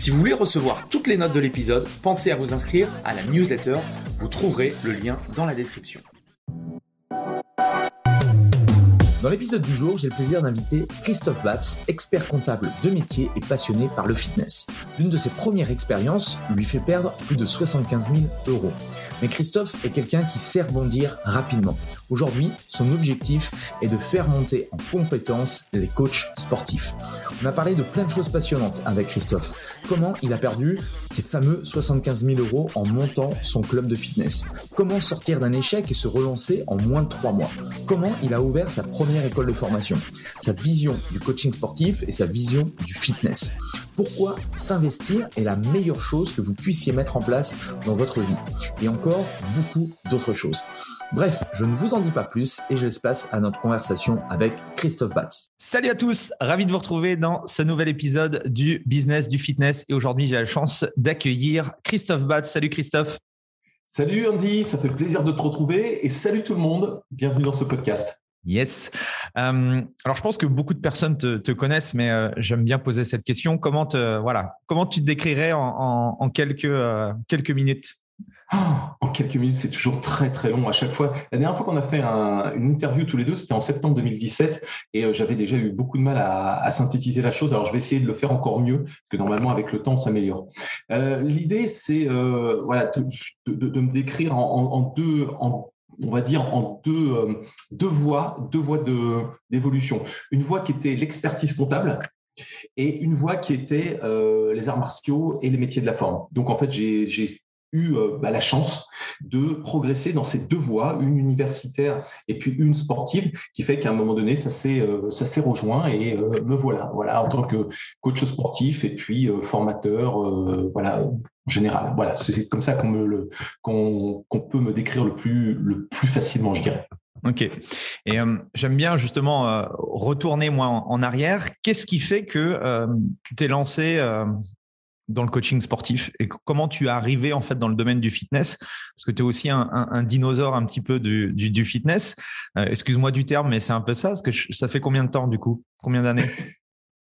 Si vous voulez recevoir toutes les notes de l'épisode, pensez à vous inscrire à la newsletter. Vous trouverez le lien dans la description. Dans l'épisode du jour, j'ai le plaisir d'inviter Christophe Batz, expert comptable de métier et passionné par le fitness. L'une de ses premières expériences lui fait perdre plus de 75 000 euros. Mais Christophe est quelqu'un qui sait rebondir rapidement. Aujourd'hui, son objectif est de faire monter en compétence les coachs sportifs. On a parlé de plein de choses passionnantes avec Christophe. Comment il a perdu ses fameux 75 000 euros en montant son club de fitness? Comment sortir d'un échec et se relancer en moins de trois mois? Comment il a ouvert sa première école de formation? Sa vision du coaching sportif et sa vision du fitness. Pourquoi s'investir est la meilleure chose que vous puissiez mettre en place dans votre vie. Et encore beaucoup d'autres choses. Bref, je ne vous en dis pas plus et je laisse place à notre conversation avec Christophe Batz. Salut à tous, ravi de vous retrouver dans ce nouvel épisode du Business du Fitness. Et aujourd'hui, j'ai la chance d'accueillir Christophe Batz. Salut Christophe. Salut Andy, ça fait plaisir de te retrouver et salut tout le monde. Bienvenue dans ce podcast. Yes. Euh, alors, je pense que beaucoup de personnes te, connaissent, mais euh, j'aime bien poser cette question. Comment, te, voilà, comment tu te décrirais en, quelques, euh, quelques minutes? En quelques minutes, c'est toujours très très long à chaque fois. La dernière fois qu'on a fait une interview tous les deux, c'était en septembre 2017 et j'avais déjà eu beaucoup de mal à, synthétiser la chose. Alors je vais essayer de le faire encore mieux parce que normalement avec le temps on s'améliore. L'idée c'est voilà de, me décrire en, deux on va dire en deux, deux voies, deux voies d'évolution. Une voie qui était l'expertise comptable, et une voie qui était les arts martiaux et les métiers de la forme. Donc en fait, j'ai eu euh, bah, la chance de progresser dans ces deux voies, une universitaire et puis une sportive, qui fait qu'à un moment donné, ça s'est euh, rejoint et euh, me voilà, voilà en tant que coach sportif et puis formateur, voilà en général. Voilà, c'est comme ça qu'on me peut me décrire le plus le plus facilement, je dirais. Ok. Et j'aime bien justement retourner moi en, arrière. Qu'est-ce qui fait que tu t'es lancé dans le coaching sportif et comment tu es arrivé en fait dans le domaine du fitness? Parce que tu es aussi un, dinosaure un petit peu du, fitness. Euh, excuse-moi du terme, mais c'est un peu ça. Parce que ça fait combien de temps du coup? Combien d'années?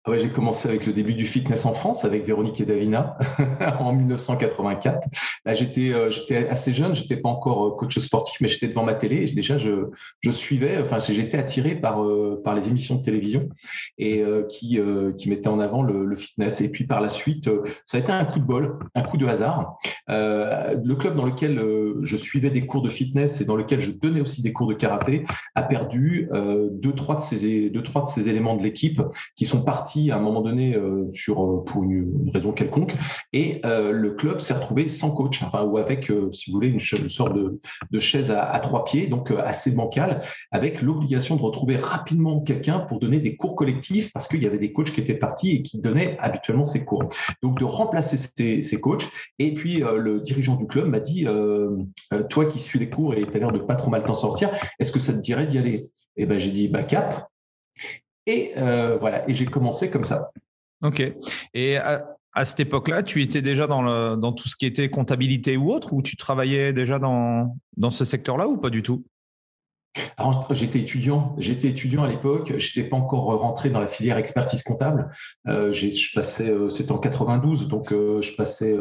ah ouais, j'ai commencé avec le début du fitness en France avec Véronique et Davina en 1984. Là, j'étais euh, j'étais assez jeune, j'étais pas encore euh, coach sportif, mais j'étais devant ma télé. Et déjà, je, je suivais, enfin, j'étais attiré par euh, par les émissions de télévision et qui qui mettaient en avant le, le, fitness. Et puis par la suite, ça a été un coup de bol, un coup de hasard. le club dans lequel je suivais des cours de fitness et dans lequel je donnais aussi des cours de karaté a perdu deux trois de ces deux trois de ces éléments de l'équipe qui sont partis à un moment donné euh, sur euh, pour une, raison quelconque et euh, le club s'est retrouvé sans coach, enfin ou avec, si vous voulez, une, sorte de, de chaise à, trois pieds, donc assez bancale, avec l'obligation de retrouver rapidement quelqu'un pour donner des cours collectifs parce qu'il y avait des coachs qui étaient partis et qui donnaient habituellement ces cours. Donc de remplacer ces, ces coachs. Et puis le dirigeant du club m'a dit, toi qui suis les cours et tu as l'air de pas trop mal t'en sortir, est-ce que ça te dirait d'y aller? Et eh ben j'ai dit bah cap. Et euh, voilà, et j'ai commencé comme ça. Ok. Et à, cette époque-là, tu étais déjà dans, le, dans tout ce qui était comptabilité ou autre, ou tu travaillais déjà dans, dans ce secteur-là ou pas du tout? Alors, j'étais étudiant. J'étais étudiant à l'époque. Je n'étais pas encore rentré dans la filière expertise comptable. Euh, je passais, euh, c'était en 92, donc euh, je passais.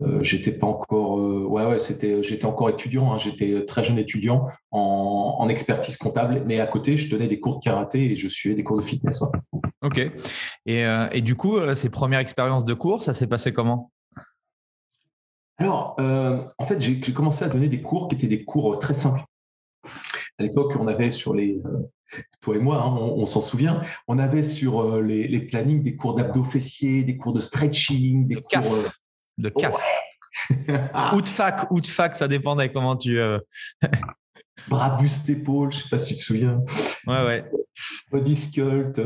Euh, j'étais pas encore. ouais, ouais, c'était. J'étais encore étudiant. Hein, j'étais très jeune étudiant en, en, expertise comptable, mais à côté, je donnais des cours de karaté et je suivais des cours de fitness. Ok. Et, et, du coup, ces premières expériences de cours, ça s'est passé comment? Alors, en fait, j'ai commencé à donner des cours qui étaient des cours très simples. À l'époque, on avait sur les, toi et moi, hein, on, s'en souvient, on avait sur euh, les, plannings des cours d'abdos fessiers, des cours de stretching, des cours euh, de CAF. ou de fac, ou de fac, ça dépendait comment tu. Euh, Bras buste épaule, je sais pas si tu te souviens. Ouais, ouais. Body sculpt,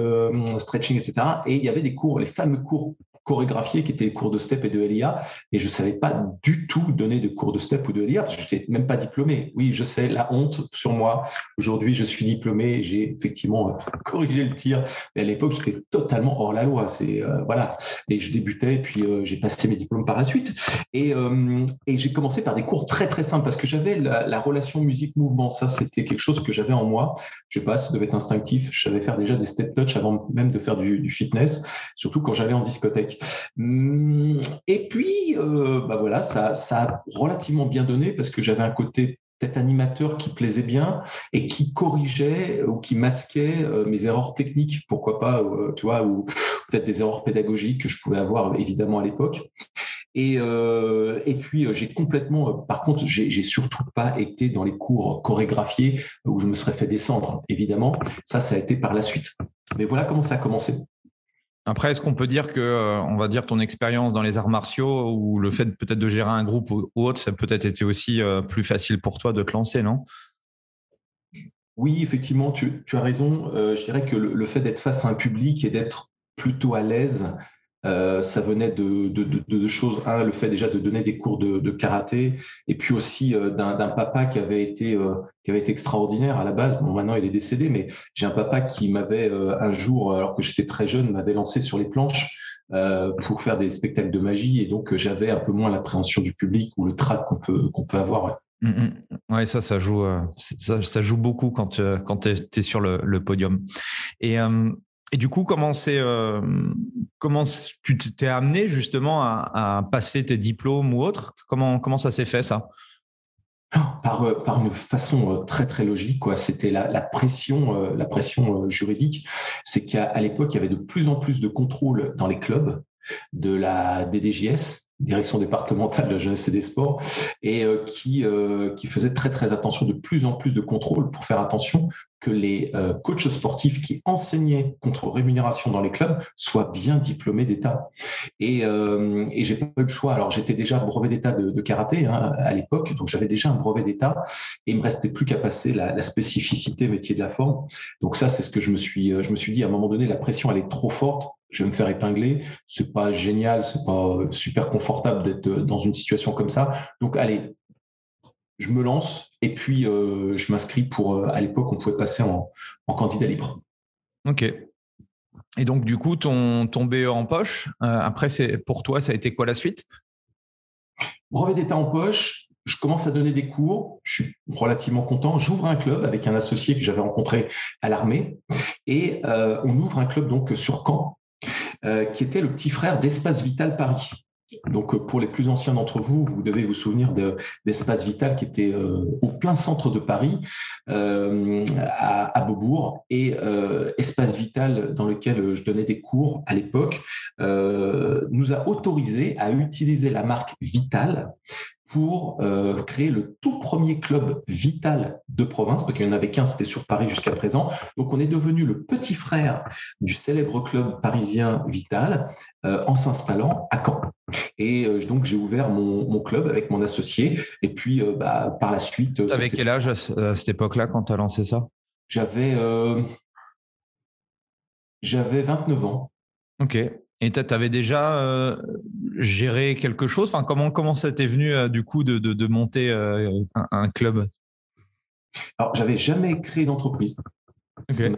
stretching, etc. Et il y avait des cours, les fameux cours chorégraphié qui étaient les cours de step et de LIA. Et je ne savais pas du tout donner de cours de step ou de LIA parce que je n'étais même pas diplômé. Oui, je sais, la honte sur moi. Aujourd'hui, je suis diplômé. J'ai effectivement euh, corrigé le tir. Mais à l'époque, j'étais totalement hors la loi. Euh, voilà. Et je débutais, puis euh, j'ai passé mes diplômes par la suite. Et, j'ai commencé par des cours très très simples parce que j'avais la, relation musique-mouvement. Ça, c'était quelque chose que j'avais en moi. Je sais pas, ça devait être instinctif. Je savais faire déjà des step touch avant même de faire du fitness, surtout quand j'allais en discothèque. Hum, et puis, euh, bah voilà, ça, ça a relativement bien donné parce que j'avais un côté peut-être animateur qui plaisait bien et qui corrigeait ou qui masquait euh, mes erreurs techniques, pourquoi pas, euh, tu vois, ou peut-être des erreurs pédagogiques que je pouvais avoir évidemment à l'époque. Et, et puis j'ai complètement, par contre, j'ai surtout pas été dans les cours chorégraphiés où je me serais fait descendre, évidemment. Ça, ça a été par la suite. Mais voilà comment ça a commencé. Après, est-ce qu'on peut dire que, euh, on va dire, ton expérience dans les arts martiaux ou le fait peut-être de gérer un groupe ou autre, ça peut-être été aussi euh, plus facile pour toi de te lancer, non? Oui, effectivement, tu, as raison. Euh, je dirais que le fait d'être face à un public et d'être plutôt à l'aise euh, ça venait de, deux choses. Un, le fait déjà de donner des cours de, karaté, et puis aussi euh, d'un papa qui avait été euh, qui avait été extraordinaire à la base. Bon, maintenant il est décédé, mais j'ai un papa qui m'avait un jour, alors que j'étais très jeune, m'avait lancé sur les planches. pour faire des spectacles de magie et donc j'avais un peu moins l'appréhension du public ou le trac qu'on peut qu'on peut avoir ouais. Mmh, mmh. ça, ça joue, ça, joue beaucoup quand, quand tu es, sur le, le, podium. Et et du coup, comment, euh, comment tu t'es amené justement à, passer tes diplômes ou autres? Comment, ça s'est fait ça? Par, euh, par une façon euh, très très logique, quoi. C'était la, pression, la pression juridique. C'est qu'à l'époque, il y avait de plus en plus de contrôle dans les clubs de la DDJS, direction départementale de la jeunesse et des sports, et qui, qui faisait très très attention, de plus en plus de contrôle pour faire attention que les euh, coachs sportifs qui enseignaient contre rémunération dans les clubs soient bien diplômés d'État. Et, euh, et j'ai pas eu le choix. Alors j'étais déjà brevet d'État de, karaté hein, à l'époque, donc j'avais déjà un brevet d'État et il me restait plus qu'à passer la, spécificité métier de la forme. Donc ça, c'est ce que je me suis, euh, je me suis dit à un moment donné, la pression elle est trop forte. Je vais me faire épingler. C'est pas génial, c'est pas super confortable d'être dans une situation comme ça. Donc allez, je me lance et puis euh, je m'inscris pour, euh, à l'époque, on pouvait passer en, candidat libre. Ok. Et donc, du coup, ton, ton BE en poche, euh, après, c'est, pour toi, ça a été quoi la suite? Brevet d'État en poche, je commence à donner des cours, je suis relativement content. J'ouvre un club avec un associé que j'avais rencontré à l'armée et on ouvre un club donc sur Caen, qui était le petit frère d'Espace Vital Paris. Donc, euh, pour les plus anciens d'entre vous, vous devez vous souvenir d'Espace Vital qui était euh, au plein centre de Paris, euh, à, Beaubourg. Et Espace Vital, dans lequel je donnais des cours à l'époque, nous a autorisé à utiliser la marque Vital pour euh, créer le tout premier club vital de province, parce qu'il n'y en avait qu'un, c'était sur Paris jusqu'à présent. Donc on est devenu le petit frère du célèbre club parisien Vital euh, en s'installant à Caen. Et euh, donc j'ai ouvert mon, club avec mon associé. Et puis bah, par la suite... Avec quel âge à, cette époque-là quand tu as lancé ça? J'avais... J'avais 29 ans. Ok. Et tu avais déjà euh, géré quelque chose? Enfin, comment, comment ça t'est venu euh, du coup de, de, monter euh, un, club? Alors, j'avais jamais créé d'entreprise. Ma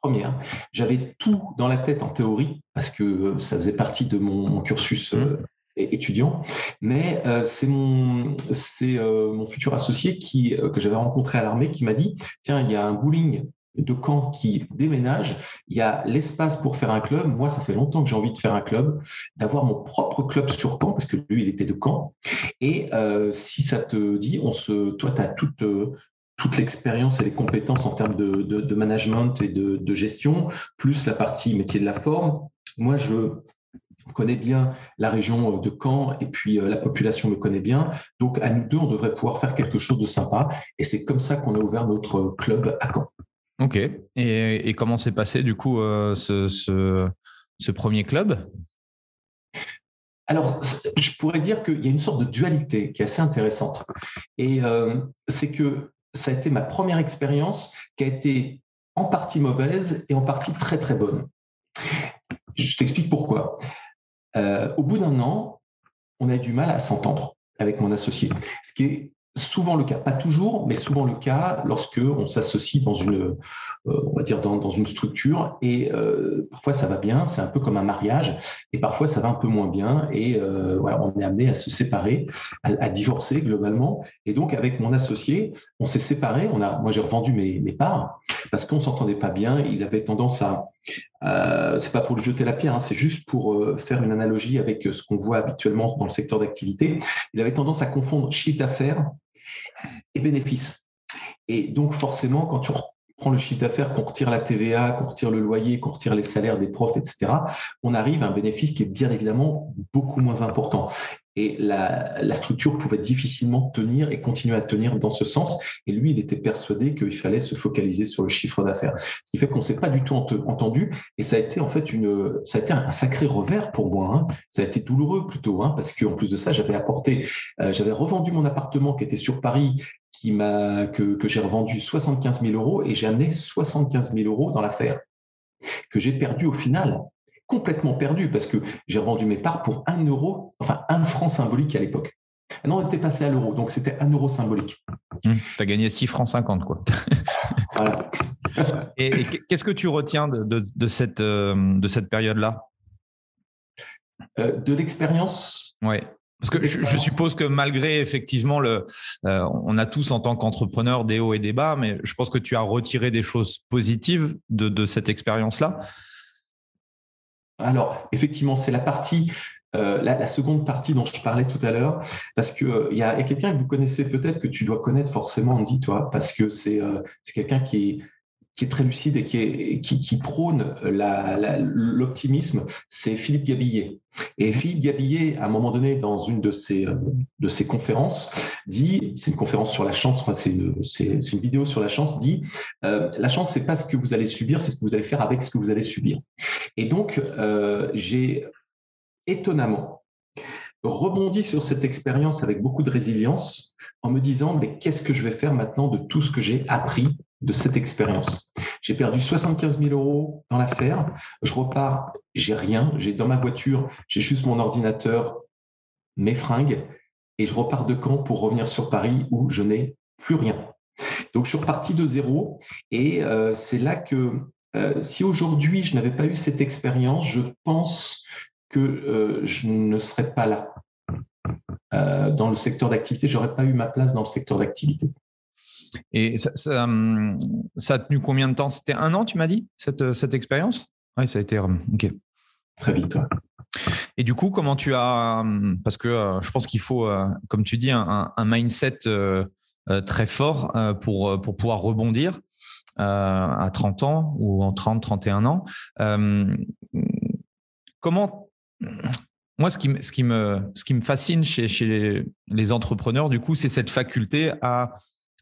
première. J'avais tout dans la tête en théorie parce que ça faisait partie de mon, cursus mmh. étudiant. Mais c'est mon, c'est mon futur associé qui, que j'avais rencontré à l'armée qui m'a dit Tiens, il y a un bowling de Caen qui déménage, il y a l'espace pour faire un club. Moi, ça fait longtemps que j'ai envie de faire un club, d'avoir mon propre club sur Caen, parce que lui, il était de Caen. Et euh, si ça te dit, on se, toi, tu as toute, euh, toute l'expérience et les compétences en termes de, management et de, gestion, plus la partie métier de la forme. Moi, je connais bien la région de Caen et puis euh, la population me connaît bien. Donc, à nous deux, on devrait pouvoir faire quelque chose de sympa. Et c'est comme ça qu'on a ouvert notre club à Caen. Ok. Et, comment s'est passé du coup euh, ce, premier club? Alors, je pourrais dire qu'il y a une sorte de dualité qui est assez intéressante. Et euh, c'est que ça a été ma première expérience qui a été en partie mauvaise et en partie très très bonne. Je t'explique pourquoi. Euh, au bout d'un an, on a eu du mal à s'entendre avec mon associé, ce qui est souvent le cas, pas toujours, mais souvent le cas lorsque on s'associe dans une, euh, on va dire dans, une structure et euh, parfois ça va bien, c'est un peu comme un mariage, et parfois ça va un peu moins bien et euh, voilà, on est amené à se séparer, à, divorcer globalement. Et donc avec mon associé, on s'est séparé. Moi j'ai revendu mes, mes parts parce qu'on s'entendait pas bien. Il avait tendance à, euh, c'est pas pour le jeter la pierre, hein, c'est juste pour faire une analogie avec ce qu'on voit habituellement dans le secteur d'activité. Il avait tendance à confondre chiffre d'affaires et bénéfices. Et donc forcément, quand tu prends le chiffre d'affaires, qu'on retire la TVA, qu'on retire le loyer, qu'on retire les salaires des profs, etc., on arrive à un bénéfice qui est bien évidemment beaucoup moins important et la, structure pouvait difficilement tenir et continuer à tenir dans ce sens. Et lui, il était persuadé qu'il fallait se focaliser sur le chiffre d'affaires. Ce qui fait qu'on s'est pas du tout entendu. Et ça a été en fait une, ça a été un sacré revers pour moi. Hein. Ça a été douloureux plutôt, hein, parce qu'en plus de ça, j'avais apporté, euh, j'avais revendu mon appartement qui était sur Paris, qui m'a que, que j'ai revendu 75 000 euros et j'ai amené 75 000 euros dans l'affaire que j'ai perdu au final complètement perdu parce que j'ai revendu mes parts pour un euro, enfin un franc symbolique à l'époque. Non, on était passé à l'euro, donc c'était un euro symbolique. tu as gagné 6 francs 50, quoi. voilà. et, qu'est-ce que tu retiens de, cette, euh, de cette période-là? Euh, De l'expérience? Oui. Parce que je, suppose que malgré effectivement le, euh, on a tous en tant qu'entrepreneur des hauts et des bas, mais je pense que tu as retiré des choses positives de, de cette expérience-là. Alors, effectivement, c'est la partie, euh, la, seconde partie dont je parlais tout à l'heure, parce qu'il euh, il y a, quelqu'un que vous connaissez peut-être, que tu dois connaître forcément, Andy, toi, parce que c'est euh, quelqu'un qui est qui est très lucide et qui, prône l'optimisme, c'est Philippe Gabillet. Et Philippe Gabillet, à un moment donné, dans une de ses, ses conférences, dit, c'est une conférence sur la chance, c'est une, une, vidéo sur la chance, dit, euh, la chance, c'est pas ce que vous allez subir, c'est ce que vous allez faire avec ce que vous allez subir. Et donc, euh, j'ai étonnamment rebondi sur cette expérience avec beaucoup de résilience en me disant, mais qu'est-ce que je vais faire maintenant de tout ce que j'ai appris de cette expérience. J'ai perdu 75 000 euros dans l'affaire. Je repars, j'ai rien. J'ai dans ma voiture, j'ai juste mon ordinateur, mes fringues, et je repars de Caen pour revenir sur Paris où je n'ai plus rien. Donc je suis reparti de zéro, et euh, c'est là que euh, si aujourd'hui je n'avais pas eu cette expérience, je pense que euh, je ne serais pas là. dans le secteur d'activité, j'aurais pas eu ma place dans le secteur d'activité. Et ça, hum, ça, a tenu combien de temps? C'était un an, tu m'as dit, cette, euh, cette expérience? Oui, ça a été. Hum, ok. Très vite. Et du coup, comment tu as. Hum, parce que euh, je pense qu'il faut, euh, comme tu dis, un, mindset très fort pour, pour pouvoir rebondir à 30 ans ou en 30, 31 ans. comment. Moi, ce qui, ce, qui me, ce qui me fascine chez, chez les entrepreneurs, du coup, c'est cette faculté à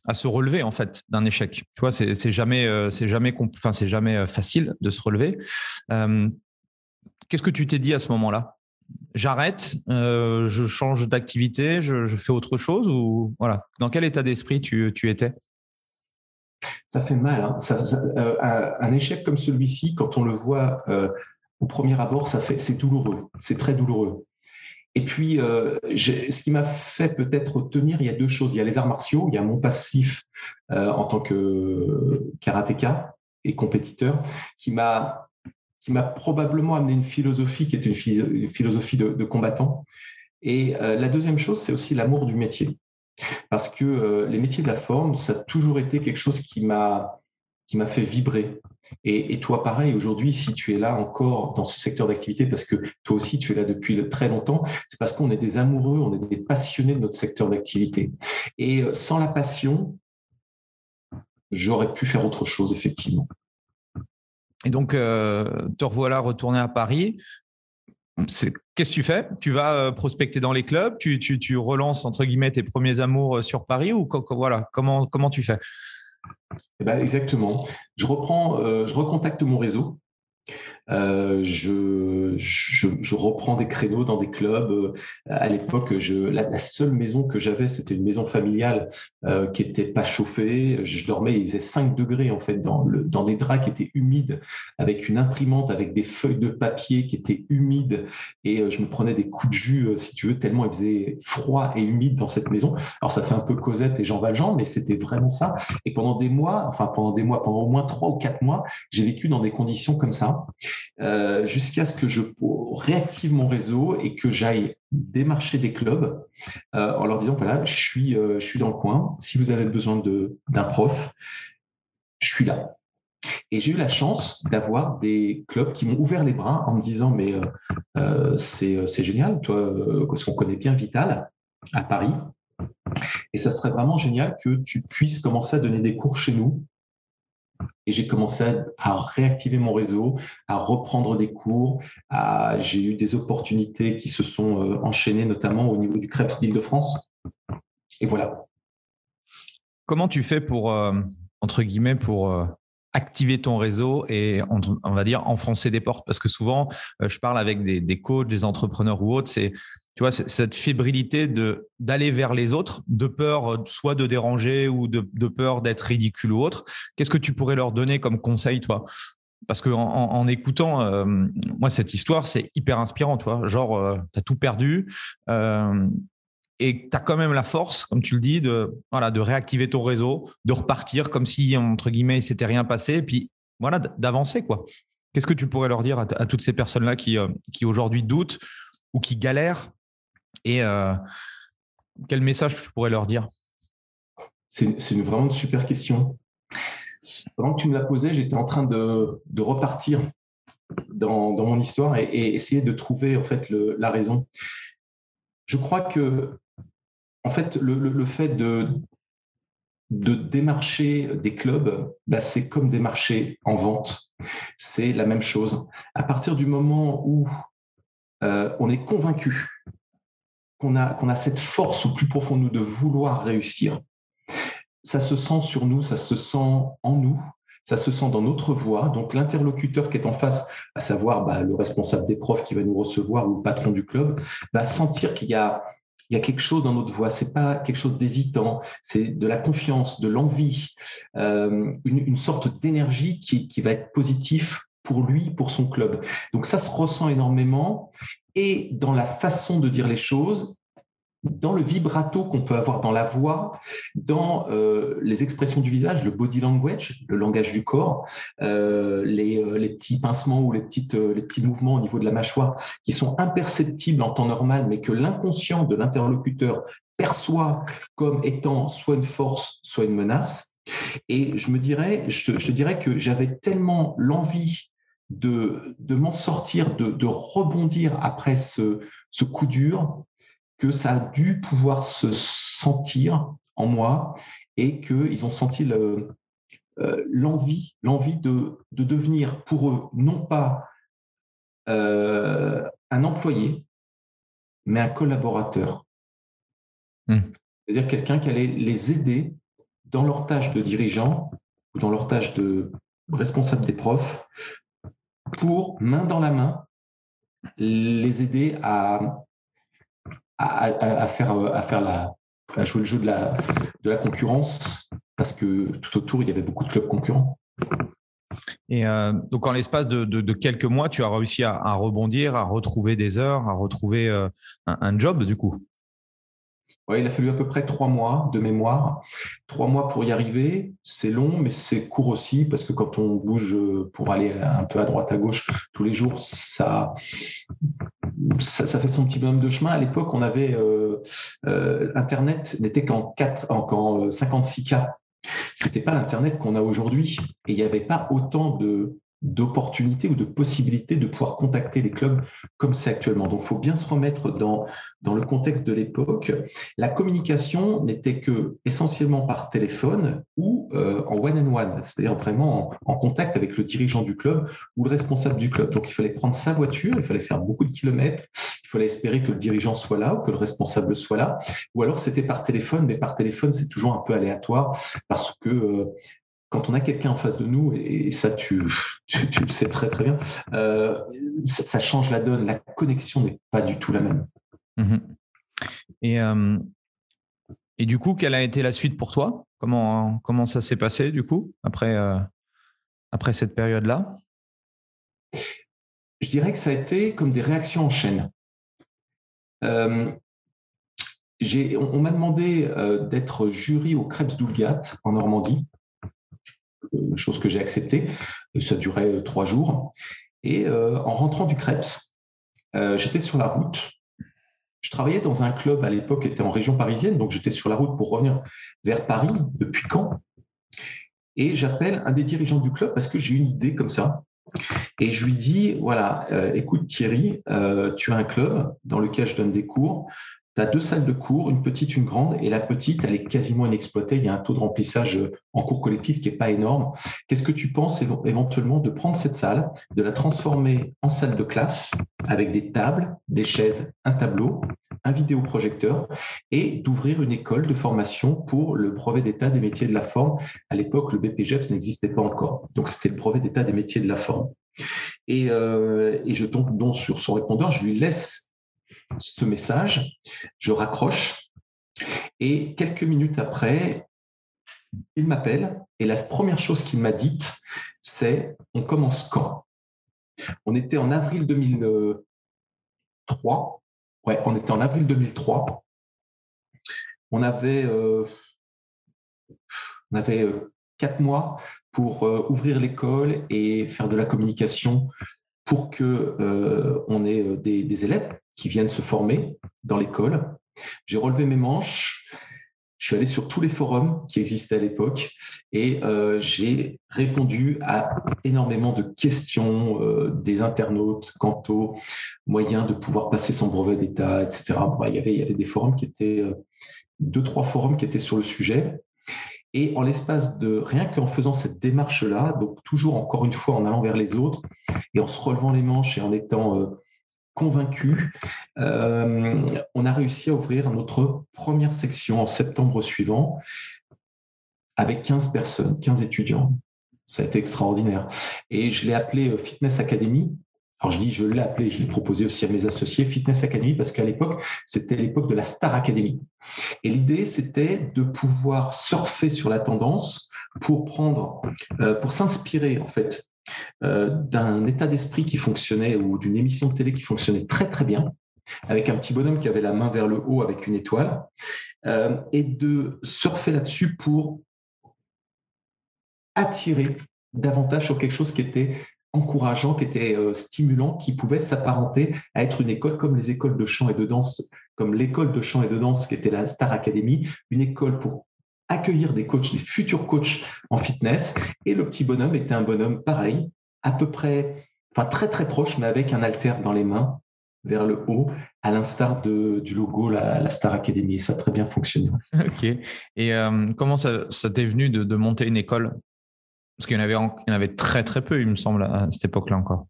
à se relever en fait d'un échec. Tu vois, c'est jamais, euh, c'est jamais, enfin c'est jamais euh, facile de se relever. Euh, qu'est-ce que tu t'es dit à ce moment-là? J'arrête, je change d'activité, je, fais autre chose ou voilà. Dans quel état d'esprit tu, tu, étais? Ça fait mal. Hein. un échec comme celui-ci, quand on le voit au premier abord, ça fait, c'est douloureux. C'est très douloureux. Et puis, euh, ce qui m'a fait peut-être tenir, il y a deux choses. Il y a les arts martiaux, il y a mon passif euh, en tant que karatéka et compétiteur, qui m'a probablement amené une philosophie qui est une, philosophie de, combattant. Et euh, la deuxième chose, c'est aussi l'amour du métier. Parce que les métiers de la forme, ça a toujours été quelque chose qui m'a fait vibrer. Et, toi, pareil, aujourd'hui, si tu es là encore dans ce secteur d'activité, parce que toi aussi, tu es là depuis très longtemps, c'est parce qu'on est des amoureux, on est des passionnés de notre secteur d'activité. Et euh, sans la passion, j'aurais pu faire autre chose, effectivement. Et donc, te revoilà retourné à Paris. Qu'est-ce que tu fais? Tu vas prospecter dans les clubs? Tu, tu, relances, entre guillemets, tes premiers amours sur Paris Ou comment tu fais? Eh ben, Exactement. Je reprends, je recontacte mon réseau euh, je, je, reprends des créneaux dans des clubs. Euh, à l'époque, la, seule maison que j'avais, c'était une maison familiale euh, qui était pas chauffée. Je dormais, il faisait 5 degrés en fait dans, le, dans des draps qui étaient humides, avec une imprimante, avec des feuilles de papier qui étaient humides. Et je me prenais des coups de jus, si tu veux, tellement il faisait froid et humide dans cette maison. Alors ça fait un peu Cosette et Jean Valjean, mais c'était vraiment ça. Et pendant des mois, enfin pendant des mois, pendant au moins trois ou quatre mois, j'ai vécu dans des conditions comme ça. Euh, jusqu'à ce que je réactive mon réseau et que j'aille démarcher des clubs euh, en leur disant voilà, je suis, euh, je suis dans le coin. Si vous avez besoin d'un prof, je suis là. Et j'ai eu la chance d'avoir des clubs qui m'ont ouvert les bras en me disant mais c'est génial, toi, parce qu'on connaît bien Vital à Paris. Et ça serait vraiment génial que tu puisses commencer à donner des cours chez nous et j'ai commencé à, réactiver mon réseau, à reprendre des cours. J'ai eu des opportunités qui se sont euh, enchaînées, notamment au niveau du Crêpes d'Île-de-France. Et voilà. Comment tu fais pour, euh, entre guillemets, pour euh, activer ton réseau et on, va dire enfoncer des portes? Parce que souvent je parle avec des, des coachs, des entrepreneurs ou autres, c'est tu vois, cette fébrilité de d'aller vers les autres, de peur euh, soit de déranger ou de, peur d'être ridicule ou autre. Qu'est-ce que tu pourrais leur donner comme conseil, toi? Parce que en, écoutant, euh, moi, cette histoire, c'est hyper inspirant, toi. Genre, euh, tu as tout perdu et tu as quand même la force, comme tu le dis, de, voilà, de réactiver ton réseau, de repartir comme si, entre guillemets, il s'était rien passé, et puis voilà, d'avancer, quoi. Qu'est-ce que tu pourrais leur dire à, à toutes ces personnes-là qui, qui aujourd'hui doutent ou qui galèrent et euh, quel message tu pourrais leur dire? C'est vraiment une super question. Pendant que tu me l'as posé, j'étais en train de, repartir dans, mon histoire et, essayer de trouver en fait la raison. Je crois que en fait le, fait de, de démarcher des clubs, bah, c'est comme démarcher en vente. C'est la même chose. À partir du moment où euh, on est convaincu qu'on a, cette force au plus profond de nous de vouloir réussir. Ça se sent sur nous, ça se sent en nous, ça se sent dans notre voix. Donc l'interlocuteur qui est en face, à savoir bah, le responsable des profs qui va nous recevoir ou le patron du club, va sentir qu'il y a, quelque chose dans notre voix. C'est pas quelque chose d'hésitant, c'est de la confiance, de l'envie, euh, une, sorte d'énergie qui, va être positif pour lui, pour son club. Donc ça se ressent énormément et dans la façon de dire les choses, dans le vibrato qu'on peut avoir dans la voix, dans euh, les expressions du visage, le body language, le langage du corps, euh, les, euh, les, petits pincements ou les, petits mouvements au niveau de la mâchoire qui sont imperceptibles en temps normal, mais que l'inconscient de l'interlocuteur perçoit comme étant soit une force, soit une menace. Et je me dirais, je je dirais que j'avais tellement l'envie de, de m'en sortir, de, de, rebondir après ce, ce coup dur, que ça a dû pouvoir se sentir en moi et qu'ils ont senti euh, l'envie, l'envie de, de, devenir pour eux non pas euh, un employé, mais un collaborateur. Hmm. C'est-à-dire quelqu'un qui allait les aider dans leur tâche de dirigeant ou dans leur tâche de responsable des profs pour, main dans la main, les aider à, à, faire, la, jouer le jeu de la, concurrence, parce que tout autour, il y avait beaucoup de clubs concurrents. Et euh, donc, en l'espace de, de, quelques mois, tu as réussi à, rebondir, à retrouver des heures, à retrouver euh, un, job, du coup? Il a fallu à peu près trois mois de mémoire. Trois mois pour y arriver, c'est long, mais c'est court aussi, parce que quand on bouge pour aller un peu à droite, à gauche tous les jours, ça, ça, fait son petit bonhomme de chemin. À l'époque, on avait euh, euh, Internet n'était qu'en 4, 56 k. C'était pas l'Internet qu'on a aujourd'hui, et il n'y avait pas autant de d'opportunités ou de possibilités de pouvoir contacter les clubs comme c'est actuellement. Donc, il faut bien se remettre dans, dans le contexte de l'époque. La communication n'était que essentiellement par téléphone ou euh, en one-on-one, c'est-à-dire vraiment en, contact avec le dirigeant du club ou le responsable du club. Donc, il fallait prendre sa voiture, il fallait faire beaucoup de kilomètres, il fallait espérer que le dirigeant soit là ou que le responsable soit là, ou alors c'était par téléphone, mais par téléphone, c'est toujours un peu aléatoire parce que euh, quand on a quelqu'un en face de nous, et ça tu, tu, le sais très très bien, euh, ça, change la donne. La connexion n'est pas du tout la même. Mhm. Et, euh, et du coup, quelle a été la suite pour toi? Comment, comment ça s'est passé du coup après, euh, après cette période-là? Je dirais que ça a été comme des réactions en chaîne. on, on m'a demandé d'être jury au Krebs d'Oulgat en Normandie chose que j'ai acceptée. Ça durait euh, trois jours. Et euh, en rentrant du Krebs, euh, j'étais sur la route. Je travaillais dans un club à l'époque était en région parisienne, donc j'étais sur la route pour revenir vers Paris depuis quand Et j'appelle un des dirigeants du club parce que j'ai une idée comme ça. Et je lui dis, voilà, écoute Thierry, tu as un club dans lequel je donne des cours tu as deux salles de cours, une petite, une grande, et la petite, elle est quasiment inexploitée. Il y a un taux de remplissage en cours collectif qui n'est pas énorme. Qu'est-ce que tu penses éventuellement de prendre cette salle, de la transformer en salle de classe avec des tables, des chaises, un tableau, un vidéoprojecteur et d'ouvrir une école de formation pour le brevet d'état des métiers de la forme? À l'époque, le BPGEPS n'existait pas encore. Donc, c'était le brevet d'état des métiers de la forme. Et, euh, et je tombe donc sur son répondeur, je lui laisse ce message, je raccroche et quelques minutes après, il m'appelle et la première chose qu'il m'a dite, c'est on commence quand? On était en avril 2003. Ouais, on était en avril 2003. On avait, euh, on avait euh, quatre mois pour euh, ouvrir l'école et faire de la communication pour que on ait des élèves qui viennent se former dans l'école. J'ai relevé mes manches, je suis allé sur tous les forums qui existaient à l'époque et euh, j'ai répondu à énormément de questions euh, des internautes quant aux moyens de pouvoir passer son brevet d'État, etc. il, y avait, il y avait des forums qui étaient, euh, deux, trois forums qui étaient sur le sujet. Et en l'espace de rien qu'en faisant cette démarche-là, donc toujours encore une fois en allant vers les autres et en se relevant les manches et en étant convaincu, euh, on a réussi à ouvrir notre première section en septembre suivant avec 15 personnes, 15 étudiants. Ça a été extraordinaire. Et je l'ai appelé euh, Fitness Academy. Alors je dis, je l'ai appelé, je l'ai proposé aussi à mes associés, Fitness Academy, parce qu'à l'époque, c'était l'époque de la Star Academy. Et l'idée, c'était de pouvoir surfer sur la tendance pour prendre, euh, pour s'inspirer en fait euh, d'un état d'esprit qui fonctionnait ou d'une émission de télé qui fonctionnait très très bien, avec un petit bonhomme qui avait la main vers le haut avec une étoile, euh, et de surfer là-dessus pour attirer davantage sur quelque chose qui était encourageant, qui était euh, stimulant, qui pouvait s'apparenter à être une école comme les écoles de chant et de danse, comme l'école de chant et de danse qui était la Star Academy, une école pour accueillir des coachs, des futurs coachs en fitness. Et le petit bonhomme était un bonhomme pareil, à peu près, enfin très très proche, mais avec un halter dans les mains vers le haut, à l'instar du logo la, Star Academy. Ça a très bien fonctionné. Ok. Et euh, comment ça, t'est venu de, monter une école? Parce qu'il y, en avait, il y en avait très très peu, il me semble, à cette époque-là encore.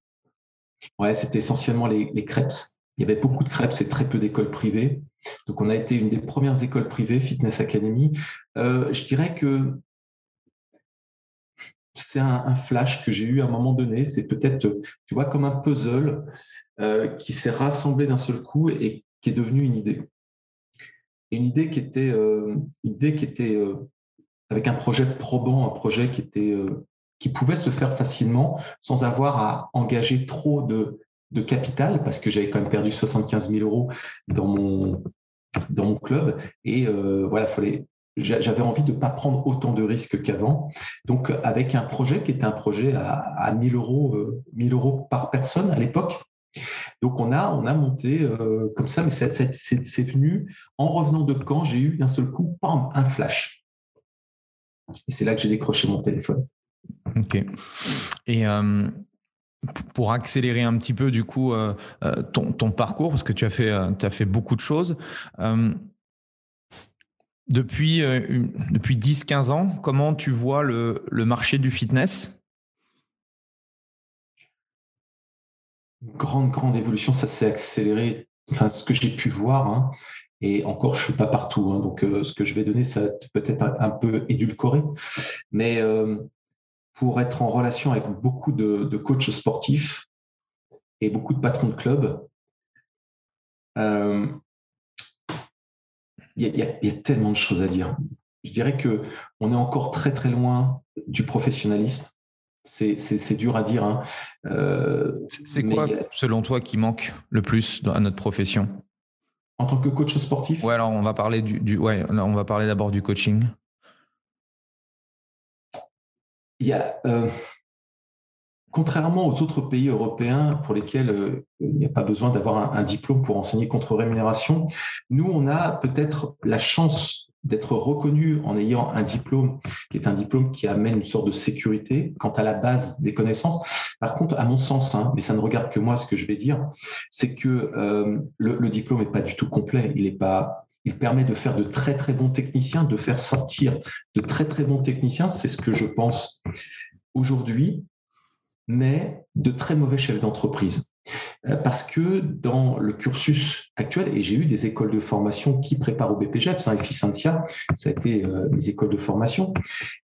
Ouais, c'était essentiellement les, les crêpes. Il y avait beaucoup de crêpes et très peu d'écoles privées. Donc, on a été une des premières écoles privées, Fitness Academy. Euh, je dirais que c'est un, flash que j'ai eu à un moment donné. C'est peut-être, tu vois, comme un puzzle euh, qui s'est rassemblé d'un seul coup et qui est devenu une idée. une idée qui était, euh, idée qui était avec un projet probant, un projet qui était qui pouvait se faire facilement sans avoir à engager trop de, de capital parce que j'avais quand même perdu 75 000 euros dans mon, dans mon club. Et euh, voilà, fallait, j'avais envie de ne pas prendre autant de risques qu'avant. Donc, avec un projet qui était un projet à, à 1000 euros, 1000 euh, euros par personne à l'époque. Donc, on a, on a monté euh, comme ça, mais c'est venu en revenant de quand j'ai eu d'un seul coup, un flash. Et c'est là que j'ai décroché mon téléphone. Ok. Et pour accélérer un petit peu du coup ton, parcours, parce que tu as fait, as fait beaucoup de choses, depuis, depuis 10-15 ans, comment tu vois le, le marché du fitness? Grande, grande évolution. Ça s'est accéléré. Enfin, ce que j'ai pu voir, hein, et encore, je suis pas partout. Hein, donc, euh, ce que je vais donner, ça peut être un, peu édulcoré. Mais euh, pour être en relation avec beaucoup de, coachs sportifs et beaucoup de patrons de clubs, euh, il y, a tellement de choses à dire. Je dirais que on est encore très très loin du professionnalisme c'est dur à dire. Hein. Euh, c'est quoi, selon toi, qui manque le plus à notre profession? En tant que coach sportif? Ouais, alors on va parler du, ouais, on va parler d'abord du coaching. Il y a, euh, contrairement aux autres pays européens pour lesquels euh, il n'y a pas besoin d'avoir un, diplôme pour enseigner contre rémunération, nous, on a peut-être la chance d'être reconnu en ayant un diplôme qui est un diplôme qui amène une sorte de sécurité quant à la base des connaissances. Par contre, à mon sens, hein, mais ça ne regarde que moi ce que je vais dire, c'est que euh, le, diplôme n'est pas du tout complet. Il pas. Il permet de faire de très très bons techniciens, de faire sortir de très très bons techniciens. C'est ce que je pense aujourd'hui mais de très mauvais chefs d'entreprise. Euh, parce que dans le cursus actuel, et j'ai eu des écoles de formation qui préparent au BPGEPS, hein, Efficientia, ça a été euh, mes écoles de formation,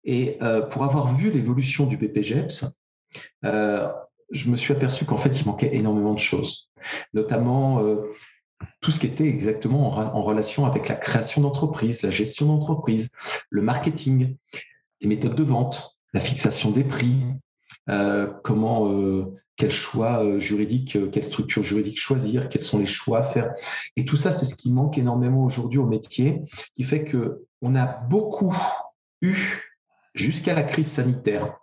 et euh, pour avoir vu l'évolution du BPGEPS, je me suis aperçu qu'en fait, il manquait énormément de choses, notamment tout ce qui était exactement en, relation avec la création d'entreprise, la gestion d'entreprise, le marketing, les méthodes de vente, la fixation des prix, euh, comment, euh, quel choix euh, juridique, quelle structure juridique choisir, quels sont les choix à faire. Et tout ça, c'est ce qui manque énormément aujourd'hui au métier, qui fait que on a beaucoup eu jusqu'à la crise sanitaire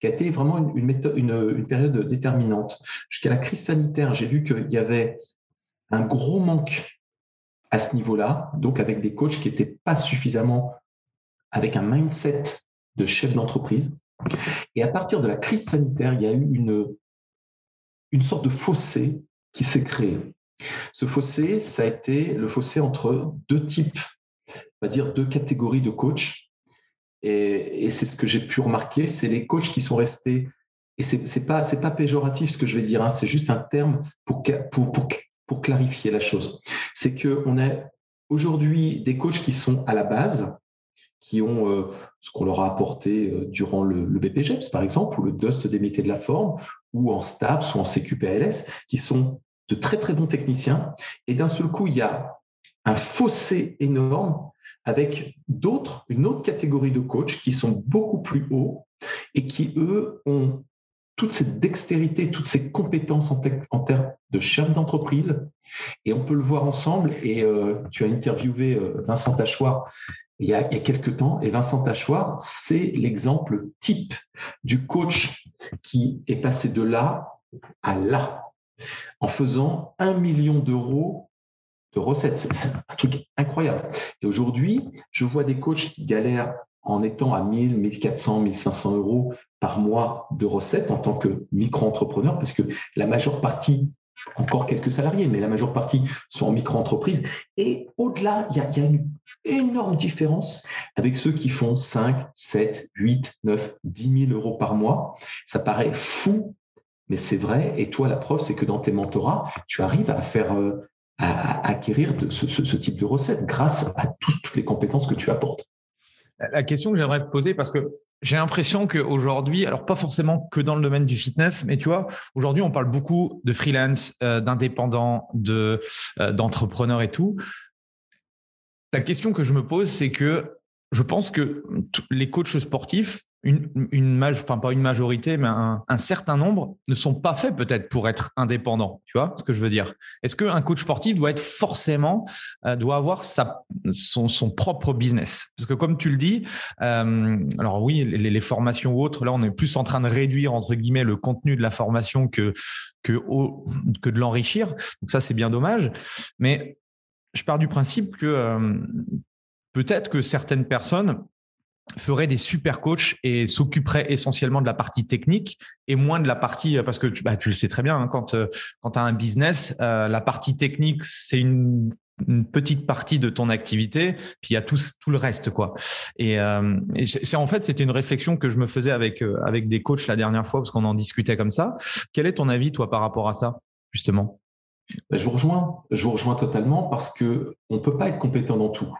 qui a été vraiment une, une, période déterminante. Jusqu'à la crise sanitaire, j'ai vu qu'il y avait un gros manque à ce niveau-là, donc avec des coachs qui n'étaient pas suffisamment avec un mindset de chef d'entreprise. Et à partir de la crise sanitaire, il y a eu une, une sorte de fossé qui s'est créé. Ce fossé, ça a été le fossé entre deux types, on va dire deux catégories de coachs. Et, c'est ce que j'ai pu remarquer, c'est les coachs qui sont restés, et c'est n'est pas, pas péjoratif ce que je vais dire, hein, c'est juste un terme pour, pour, pour, pour clarifier la chose. C'est qu'on a aujourd'hui des coachs qui sont à la base, qui ont euh, ce qu'on leur a apporté euh, durant le, le, BPGEPS, par exemple, ou le DUST des métiers de la forme, ou en STAPS ou en CQPLS, qui sont de très très bons techniciens. Et d'un seul coup, il y a un fossé énorme avec d'autres, une autre catégorie de coachs qui sont beaucoup plus hauts et qui, eux, ont toute cette dextérité, toutes ces compétences en, termes de chef d'entreprise. Et on peut le voir ensemble. Et euh, tu as interviewé Vincent Tachoir il y a, quelques temps. Et Vincent Tachoir, c'est l'exemple type du coach qui est passé de là à là en faisant un million d'euros de recettes. C'est un truc incroyable. Et aujourd'hui, je vois des coachs qui galèrent en étant à 1000, 1400, 1500 euros par mois de recettes en tant que micro-entrepreneur, parce que la majeure partie encore quelques salariés, mais la majeure partie sont en micro-entreprise. Et au-delà, il y, a, une énorme différence avec ceux qui font 5, 7, 8, 9, 10 000 euros par mois. Ça paraît fou, mais c'est vrai. Et toi, la preuve, c'est que dans tes mentorats, tu arrives à faire, euh, à, acquérir ce, type de recettes grâce à toutes les compétences que tu apportes. La question que j'aimerais te poser, parce que j'ai l'impression qu'aujourd'hui, alors pas forcément que dans le domaine du fitness, mais tu vois, aujourd'hui, on parle beaucoup de freelance, euh, d'indépendants, de, euh, et tout. La question que je me pose, c'est que je pense que les coachs sportifs une, une enfin pas une majorité, mais un, certain nombre ne sont pas faits peut-être pour être indépendants. Tu vois ce que je veux dire? Est-ce qu'un coach sportif doit être forcément, euh, doit avoir sa, son, son, propre business? Parce que comme tu le dis, euh, alors oui, les, les, formations ou autres, là on est plus en train de réduire entre guillemets le contenu de la formation que que, que de l'enrichir. Donc ça c'est bien dommage. Mais je pars du principe que euh, peut-être que certaines personnes ferait des super coachs et s'occuperait essentiellement de la partie technique et moins de la partie parce que tu, bah, tu le sais très bien hein, quand quand tu as un business la partie technique c'est une une petite partie de ton activité, puis il y a tout, tout le reste, quoi. Et, euh, c'est en fait, c'était une réflexion que je me faisais avec euh, avec des coachs la dernière fois parce qu'on en discutait comme ça. Quel est ton avis, toi, par rapport à ça, justement? Je vous rejoins, je vous rejoins totalement parce que on peut pas être compétent dans tout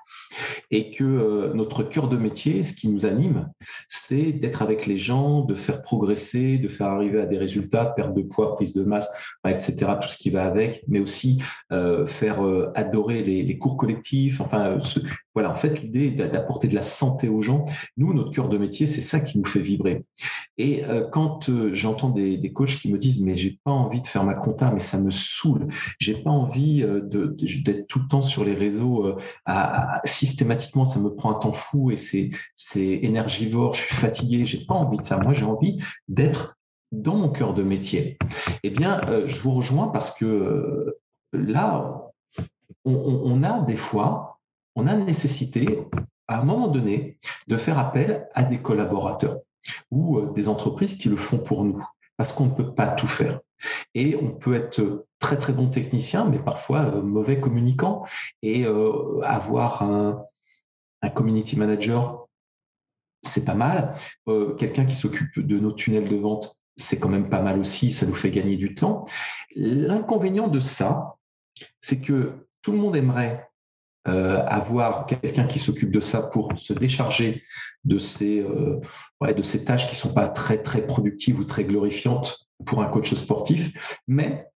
et que euh, notre cœur de métier, ce qui nous anime, c'est d'être avec les gens, de faire progresser, de faire arriver à des résultats, perte de poids, prise de masse, etc., tout ce qui va avec, mais aussi euh, faire euh, adorer les, les, cours collectifs. Enfin, voilà, en fait, l'idée d'apporter de la santé aux gens. Nous, notre cœur de métier, c'est ça qui nous fait vibrer. Et quand j'entends des, des coachs qui me disent, mais j'ai pas envie de faire ma compta, mais ça me saoule j'ai pas envie euh, d'être tout le temps sur les réseaux euh, à, systématiquement, ça me prend un temps fou et c'est énergivore, je suis fatigué, j'ai pas envie de ça. Moi, j'ai envie d'être dans mon cœur de métier. Eh bien, euh, je vous rejoins parce que là, on, a des fois, on a nécessité, à un moment donné, de faire appel à des collaborateurs ou des entreprises qui le font pour nous, parce qu'on ne peut pas tout faire. Et on peut être très très bon technicien, mais parfois euh, mauvais communicant. Et euh, avoir un, community manager, c'est pas mal. Euh, quelqu'un qui s'occupe de nos tunnels de vente, c'est quand même pas mal aussi, ça nous fait gagner du temps. L'inconvénient de ça, c'est que tout le monde aimerait avoir quelqu'un qui s'occupe de ça pour se décharger de ces, de ces tâches qui sont pas très très productives ou très glorifiantes pour un coach sportif, mais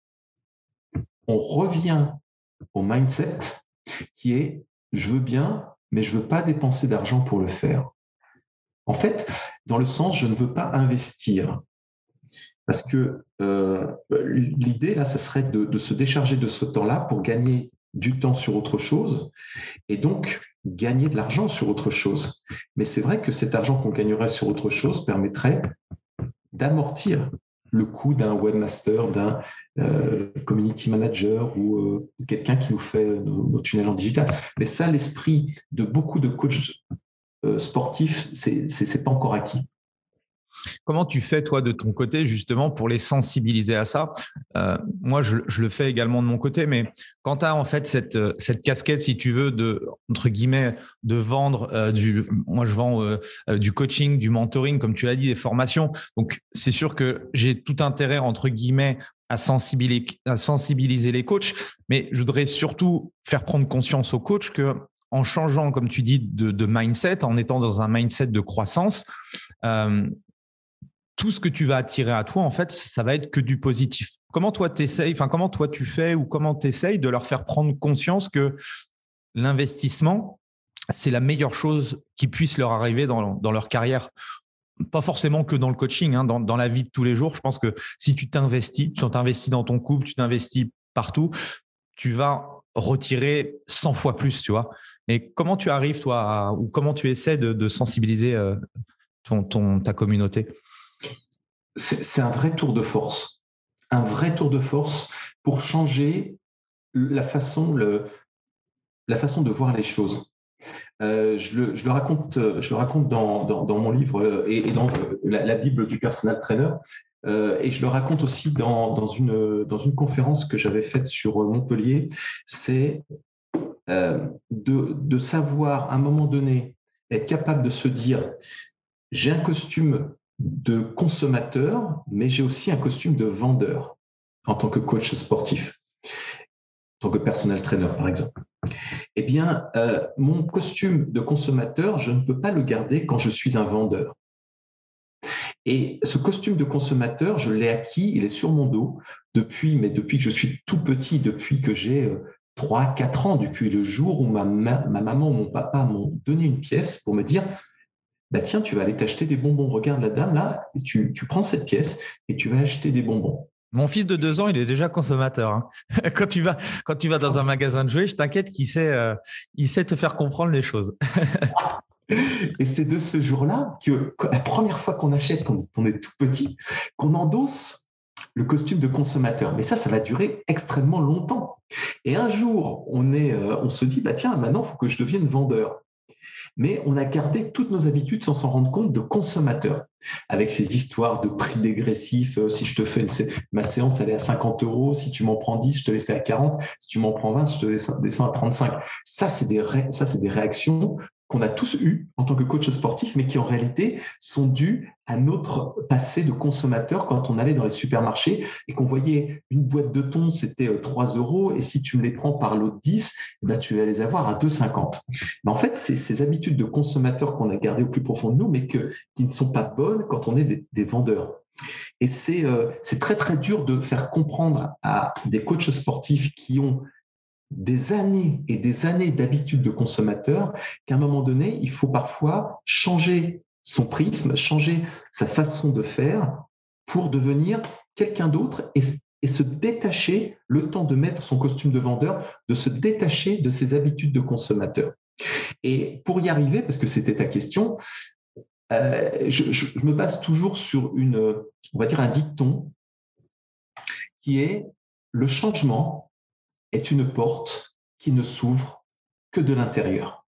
on revient au mindset qui est je veux bien, mais je veux pas dépenser d'argent pour le faire. En fait, dans le sens je ne veux pas investir. Parce que euh, l'idée, là, ça serait de se décharger de ce temps-là pour gagner du temps sur autre chose et donc gagner de l'argent sur autre chose. Mais c'est vrai que cet argent qu'on gagnerait sur autre chose permettrait d'amortir le coût d'un webmaster, d'un euh, community manager ou euh, quelqu'un qui nous fait nos, tunnels en digital. Mais ça, l'esprit de beaucoup de coachs euh, sportifs, c'est pas encore acquis. Comment tu fais, toi, de ton côté, justement, pour les sensibiliser à ça? Euh, Moi, je, le fais également de mon côté, mais quand tu as en fait cette, cette casquette, si tu veux, de, entre guillemets, de vendre euh, du. Moi, je vends euh, du coaching, du mentoring, comme tu l'as dit, des formations. Donc, c'est sûr que j'ai tout intérêt, entre guillemets, à sensibiliser, à sensibiliser les coachs, mais je voudrais surtout faire prendre conscience aux coachs que en changeant, comme tu dis, de, mindset, en étant dans un mindset de croissance, tout ce que tu vas attirer à toi, en fait, ça va être que du positif. Comment toi t'essayes, enfin comment toi tu fais ou comment tu essayes de leur faire prendre conscience que l'investissement, c'est la meilleure chose qui puisse leur arriver dans, leur carrière? Pas forcément que dans le coaching, hein, dans, la vie de tous les jours. Je pense que si tu t'investis, tu t'investis dans ton couple, tu t'investis partout, tu vas retirer 100 fois plus, tu vois. Mais comment tu arrives, toi, ou comment tu essaies de, sensibiliser euh, ton, ta communauté? C'est un vrai tour de force. Un vrai tour de force pour changer la façon, la façon de voir les choses. Euh, je, le, raconte, je le raconte dans, mon livre euh, et, dans euh, la, Bible du personal trainer. et je le raconte aussi dans, une, dans une conférence que j'avais faite sur Montpellier. C'est de, de savoir à un moment donné être capable de se dire j'ai un costume de consommateur, mais j'ai aussi un costume de vendeur en tant que coach sportif, en tant que personnel trainer, par exemple. Eh bien, euh, mon costume de consommateur, je ne peux pas le garder quand je suis un vendeur. Et ce costume de consommateur, je l'ai acquis, il est sur mon dos depuis, mais depuis que je suis tout petit, depuis que j'ai 3, euh, 4 ans, depuis le jour où ma, ma maman ou mon papa m'ont donné une pièce pour me dire bah tiens, tu vas aller t'acheter des bonbons. Regarde la dame là, et tu, prends cette pièce et tu vas acheter des bonbons. Mon fils de deux ans, il est déjà consommateur. Hein. quand, tu vas, quand tu vas dans un magasin de jouets, je t'inquiète qu'il sait, euh, il sait te faire comprendre les choses. et c'est de ce jour-là que, la première fois qu'on achète, quand on est tout petit, qu'on endosse le costume de consommateur. Mais ça, ça va durer extrêmement longtemps. Et un jour, on, est, euh, on se dit, bah tiens, maintenant, il faut que je devienne vendeur. Mais on a gardé toutes nos habitudes sans s'en rendre compte de consommateurs, avec ces histoires de prix dégressifs. Euh, si je te fais ma séance, elle est à 50 euros. Si tu m'en prends 10, je te les fais à 40. Si tu m'en prends 20, je te descends à 35. Ça, c'est des, ça, c'est des réactions qu'on a tous eu en tant que coach sportif, mais qui en réalité sont dus à notre passé de consommateur quand on allait dans les supermarchés et qu'on voyait une boîte de thon, c'était 3 euh, euros, et si tu me les prends par l'autre 10, eh ben, tu vas les avoir à 2,50. Mais en fait, c'est ces habitudes de consommateur qu'on a gardées au plus profond de nous, mais qui ne sont pas bonnes quand on est des, vendeurs. Et euh, c'est très très dur de faire comprendre à des coachs sportifs qui ont des années et des années d'habitudes de consommateur qu'à un moment donné, il faut parfois changer son prisme, changer sa façon de faire pour devenir quelqu'un d'autre et, se détacher, le temps de mettre son costume de vendeur, de se détacher de ses habitudes de consommateur. Et pour y arriver, parce que c'était ta question, euh, je, je, me base toujours sur une, on va dire un dicton qui est le changement est une porte qui ne s'ouvre que de l'intérieur.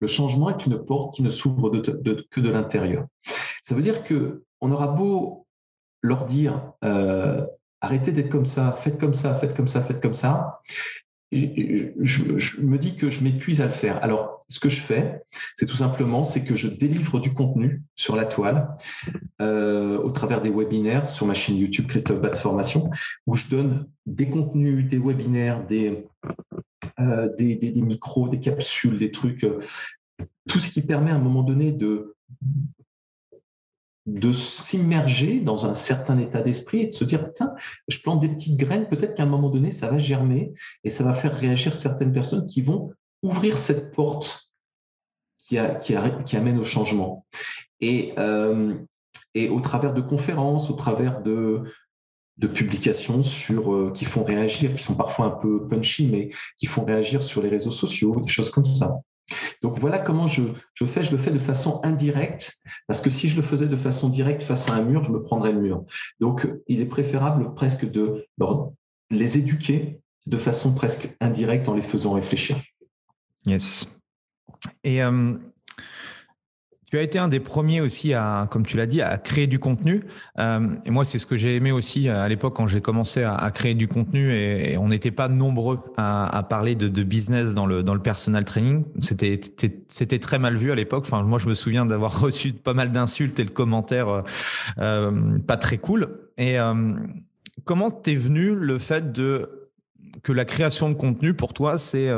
Le changement est une porte qui ne s'ouvre que de l'intérieur. Ça veut dire que on aura beau leur dire euh, arrêtez d'être comme ça, faites comme ça, faites comme ça, faites comme ça je, me dis que je m'épuise à le faire. Alors, ce que je fais, c'est tout simplement, c'est que je délivre du contenu sur la toile euh, au travers des webinaires sur ma chaîne YouTube Christophe Batz Formation, où je donne des contenus, des webinaires, des, euh, des, des, micros, des capsules, des trucs, euh, tout ce qui permet à un moment donné de de s'immerger dans un certain état d'esprit et de se dire, tiens, je plante des petites graines, peut-être qu'à un moment donné, ça va germer et ça va faire réagir certaines personnes qui vont ouvrir cette porte qui, amène au changement. Et, euh, et au travers de conférences, au travers de, de publications sur, euh, qui font réagir, qui sont parfois un peu punchy, mais qui font réagir sur les réseaux sociaux, des choses comme ça. Donc voilà comment je, fais. Je le fais de façon indirecte, parce que si je le faisais de façon directe face à un mur, je me prendrais le mur. Donc il est préférable presque de les éduquer de façon presque indirecte en les faisant réfléchir. Yes. Euh, tu as été un des premiers aussi à, comme tu l'as dit, à créer du contenu. Euh, et moi, c'est ce que j'ai aimé aussi à l'époque quand j'ai commencé à, créer du contenu et, on n'était pas nombreux à, parler de, business dans le, dans le personal training. C'était, c'était très mal vu à l'époque. Enfin, moi, je me souviens d'avoir reçu pas mal d'insultes et de commentaires euh, euh, pas très cool. Et comment t'es venu le fait de que la création de contenu pour toi, c'est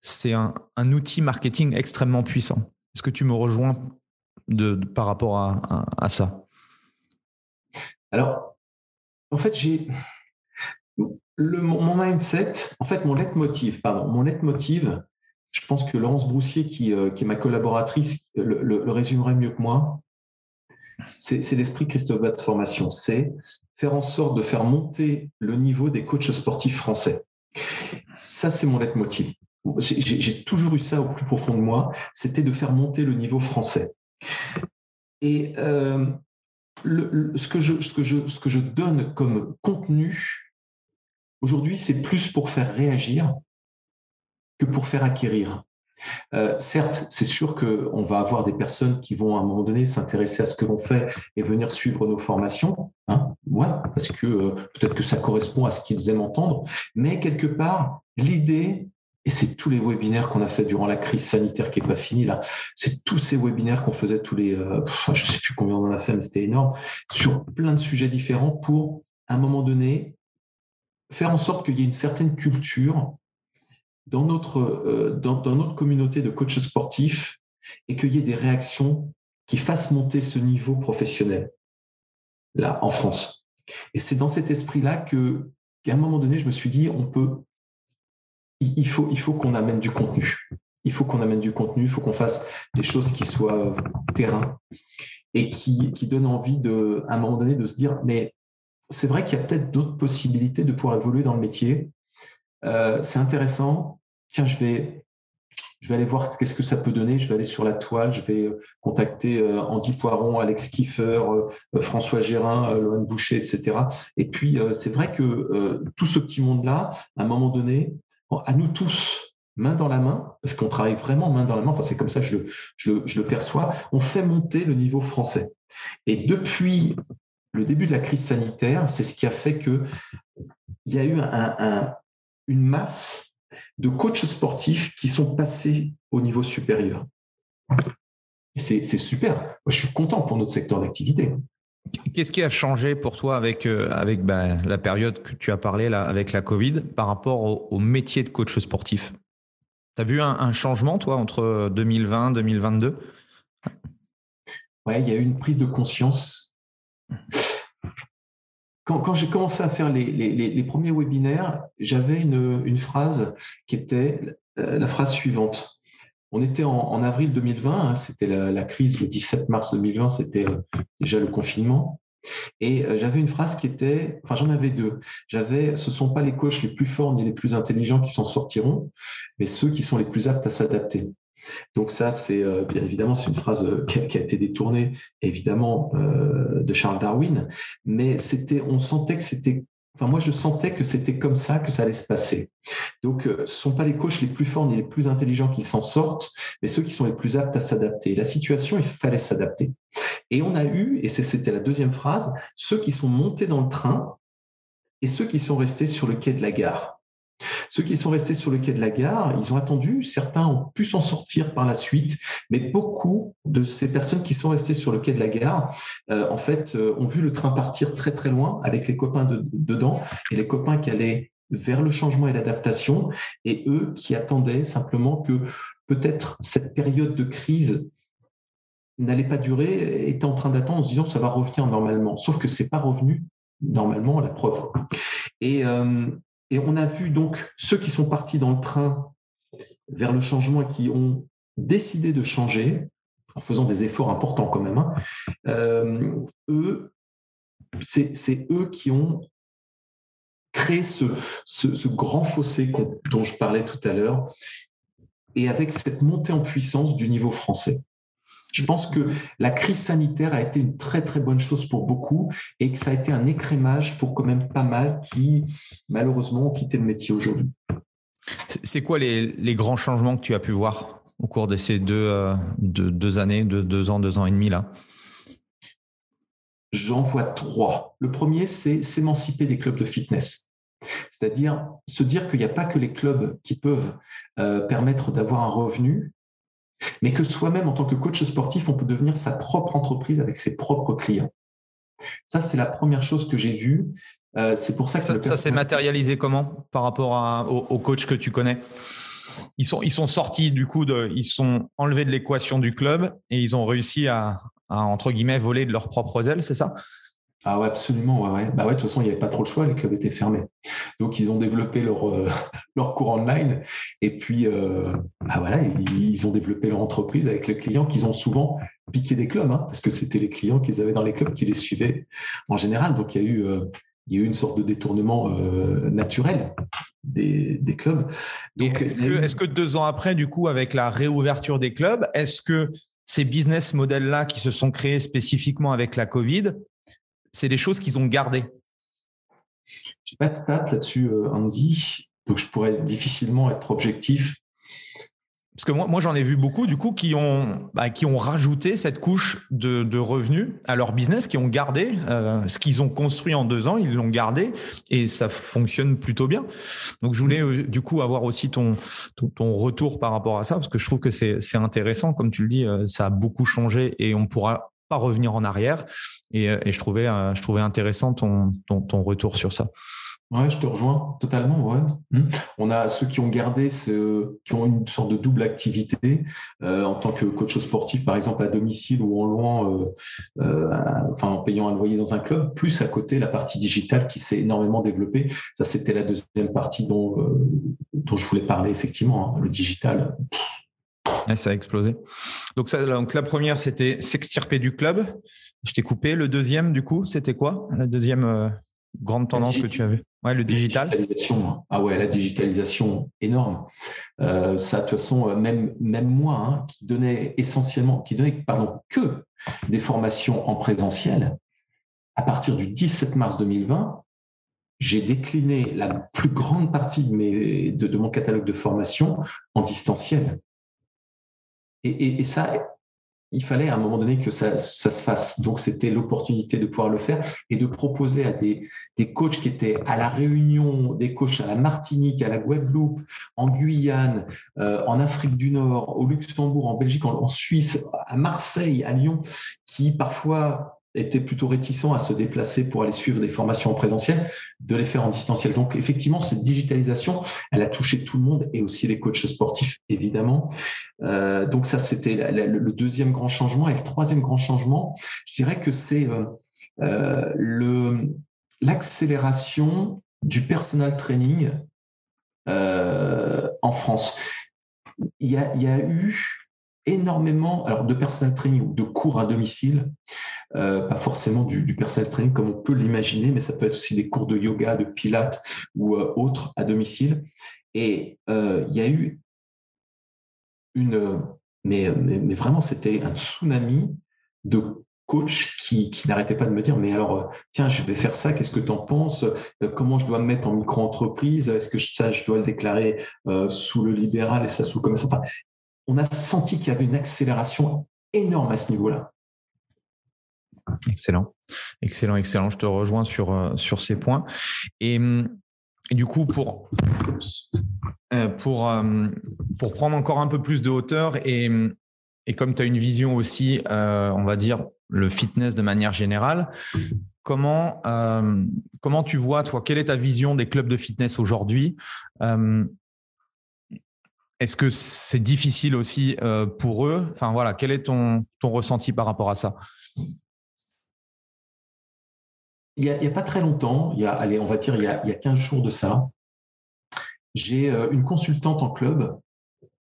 c'est un outil marketing extrêmement puissant? Est-ce que tu me rejoins de, par rapport à, ça? Alors, en fait, j'ai mon mindset, en fait, mon leitmotiv, pardon, mon leitmotiv, je pense que Laurence Broussier, qui, euh, est ma collaboratrice, le, résumerait mieux que moi. C'est l'esprit Christophe Batz Formation. C'est faire en sorte de faire monter le niveau des coachs sportifs français. Ça, c'est mon leitmotiv j'ai toujours eu ça au plus profond de moi, c'était de faire monter le niveau français. Et euh, ce, que je, donne comme contenu, aujourd'hui, c'est plus pour faire réagir que pour faire acquérir. Euh, certes, c'est sûr qu'on va avoir des personnes qui vont à un moment donné s'intéresser à ce que l'on fait et venir suivre nos formations, hein, ouais, parce que euh, peut-être que ça correspond à ce qu'ils aiment entendre, mais quelque part, l'idée, et c'est tous les webinaires qu'on a fait durant la crise sanitaire qui n'est pas finie là. C'est tous ces webinaires qu'on faisait tous les, euh, je sais plus combien on en a fait, mais c'était énorme, sur plein de sujets différents pour, à un moment donné, faire en sorte qu'il y ait une certaine culture dans notre, euh, dans, notre communauté de coachs sportifs et qu'il y ait des réactions qui fassent monter ce niveau professionnel là en France. Et c'est dans cet esprit-là que, qu'à un moment donné, je me suis dit, on peut il faut, qu'on amène du contenu. Il faut qu'on amène du contenu, il faut qu'on fasse des choses qui soient euh, terrain et qui, qui donnent envie de, à un moment donné de se dire, mais c'est vrai qu'il y a peut-être d'autres possibilités de pouvoir évoluer dans le métier. Euh, c'est intéressant. Tiens, je vais, je vais aller voir qu'est-ce que ça peut donner. Je vais aller sur la toile, je vais euh, contacter Andy Poiron, Alex Kiefer, François Gérin, Lohan Boucher, etc. Et puis, c'est vrai que tout ce petit monde-là, à un moment donné, à nous tous main dans la main, parce qu'on travaille vraiment main dans la main, enfin c'est comme ça que je, le perçois, on fait monter le niveau français. Et depuis le début de la crise sanitaire, c'est ce qui a fait qu'il y a eu une masse de coachs sportifs qui sont passés au niveau supérieur. C'est super. Moi, je suis content pour notre secteur d'activité. Qu'est-ce qui a changé pour toi avec, euh, avec ben, la période que tu as parlé là, avec la Covid par rapport au, métier de coach sportif? Tu as vu un, changement, toi, entre 2020 et 2022 Oui, il y a eu une prise de conscience. Quand, j'ai commencé à faire les, premiers webinaires, j'avais une, une, phrase qui était euh, la phrase suivante. On était en, avril 2020, hein, c'était la, crise le 17 mars 2020, c'était euh, déjà le confinement. Et euh, j'avais une phrase qui était, enfin j'en avais deux. J'avais, ce ne sont pas les coachs les plus forts ni les plus intelligents qui s'en sortiront, mais ceux qui sont les plus aptes à s'adapter. Donc ça, c'est euh, bien évidemment, c'est une phrase qui a, été détournée évidemment de Charles Darwin, mais c'était, on sentait que c'était Enfin, moi, je sentais que c'était comme ça que ça allait se passer. Donc, euh, ce ne sont pas les coachs les plus forts ni les plus intelligents qui s'en sortent, mais ceux qui sont les plus aptes à s'adapter. La situation, il fallait s'adapter. Et on a eu, et c'était la deuxième phrase, ceux qui sont montés dans le train et ceux qui sont restés sur le quai de la gare. Ceux qui sont restés sur le quai de la gare, ils ont attendu, certains ont pu s'en sortir par la suite, mais beaucoup de ces personnes qui sont restées sur le quai de la gare, euh, en fait, euh, ont vu le train partir très très loin avec les copains dedans et les copains qui allaient vers le changement et l'adaptation, et eux qui attendaient simplement que peut-être cette période de crise n'allait pas durer, étaient en train d'attendre en se disant ça va revenir normalement. Sauf que c'est pas revenu normalement, la preuve. Et, euh, et on a vu donc ceux qui sont partis dans le train vers le changement et qui ont décidé de changer, en faisant des efforts importants quand même, hein, euh, c'est eux qui ont créé ce grand fossé dont je parlais tout à l'heure, et avec cette montée en puissance du niveau français. Je pense que la crise sanitaire a été une très très bonne chose pour beaucoup et que ça a été un écrémage pour quand même pas mal qui malheureusement ont quitté le métier aujourd'hui. C'est quoi les, grands changements que tu as pu voir au cours de ces deux, euh, deux années, de deux ans, deux ans et demi là? J'en vois trois. Le premier, c'est s'émanciper des clubs de fitness. C'est-à-dire se dire qu'il n'y a pas que les clubs qui peuvent euh, permettre d'avoir un revenu, mais que soi-même, en tant que coach sportif, on peut devenir sa propre entreprise avec ses propres clients. Ça, c'est la première chose que j'ai vue. Euh, c'est pour ça que ça, s'est matérialisé comment par rapport aux, coachs que tu connais? Ils sont, ils sont sortis du coup, de, ils sont enlevés de l'équation du club et ils ont réussi à, à, entre guillemets, voler de leurs propres ailes, c'est ça? Ah ouais, absolument, ouais, ouais. Bah ouais, de toute façon, il n'y avait pas trop le choix, les clubs étaient fermés. Donc, ils ont développé leur, euh, leur cours online et puis, euh, bah voilà, ils ont développé leur entreprise avec les clients qu'ils ont souvent piqué des clubs, hein, parce que c'était les clients qu'ils avaient dans les clubs qui les suivaient en général. Donc, il y a eu, euh, il y a eu une sorte de détournement naturel des, des, clubs. Est-ce que, est que deux ans après, du coup, avec la réouverture des clubs, est-ce que ces business models-là qui se sont créés spécifiquement avec la Covid c'est des choses qu'ils ont gardées J'ai pas de stats là-dessus, euh, Andy, donc je pourrais difficilement être objectif. Parce que moi, moi j'en ai vu beaucoup, du coup, qui ont, bah, qui ont rajouté cette couche de, revenus à leur business, qui ont gardé euh, ce qu'ils ont construit en deux ans, ils l'ont gardé et ça fonctionne plutôt bien. Donc, je voulais euh, du coup avoir aussi ton, ton, retour par rapport à ça, parce que je trouve que c'est intéressant. Comme tu le dis, ça a beaucoup changé et on pourra revenir en arrière. Et, euh, je, trouvais, euh, je trouvais intéressant ton, ton, retour sur ça. Ouais, je te rejoins totalement. Ouais. Mmh. On a ceux qui ont gardé, ce, qui ont une sorte de double activité euh, en tant que coach sportif, par exemple à domicile ou en loin, enfin en payant un loyer dans un club, plus à côté la partie digitale qui s'est énormément développée. Ça, c'était la deuxième partie dont, dont je voulais parler effectivement. Hein. le digital, ça a explosé. Donc, ça, donc la première, c'était s'extirper du club. Je t'ai coupé. Le deuxième, du coup, c'était quoi? La deuxième euh, grande tendance que tu avais? Ouais, le digital. Digitalisation. Ah ouais, la digitalisation énorme. Euh, ça, de toute façon, euh, même, même moi, hein, qui donnait essentiellement, qui donnait pardon, que des formations en présentiel, à partir du 17 mars 2020, j'ai décliné la plus grande partie de, mes, de, mon catalogue de formation en distanciel. Et, ça, il fallait à un moment donné que ça, se fasse. Donc, c'était l'opportunité de pouvoir le faire et de proposer à des, des coachs qui étaient à la Réunion, des coachs à la Martinique, à la Guadeloupe, en Guyane, euh, en Afrique du Nord, au Luxembourg, en Belgique, en Suisse, à Marseille, à Lyon, qui parfois étaient plutôt réticents à se déplacer pour aller suivre des formations en présentiel, de les faire en distanciel. Donc effectivement, cette digitalisation, elle a touché tout le monde et aussi les coachs sportifs, évidemment. Euh, donc ça, c'était le deuxième grand changement. Et le troisième grand changement, je dirais que c'est euh, euh, l'accélération du personal training en France. Il y a eu énormément alors de personal training ou de cours à domicile, euh, pas forcément du, du, training comme on peut l'imaginer, mais ça peut être aussi des cours de yoga, de pilates ou euh, autres à domicile. Et euh, il y a eu une, mais, mais, vraiment c'était un tsunami de coachs qui, qui n'arrêtaient pas de me dire mais alors tiens je vais faire ça qu'est-ce que tu en penses comment je dois me mettre en micro-entreprise? Est-ce que ça je dois le déclarer sous le libéral et ça sous comme ça on a senti qu'il y avait une accélération énorme à ce niveau-là. Excellent, excellent, excellent. Je te rejoins sur, euh, ces points. Et, du coup, pour, euh, euh, pour prendre encore un peu plus de hauteur et, et comme tu as une vision aussi, on va dire, le fitness de manière générale, comment, comment tu vois, toi, quelle est ta vision des clubs de fitness aujourd'hui? Est-ce que c'est difficile aussi euh, pour eux? Enfin voilà, quel est ton, ressenti par rapport à ça? Il n'y a, pas très longtemps, il y a, allez, on va dire il y a, il y a 15 jours de ça, j'ai euh, une consultante en club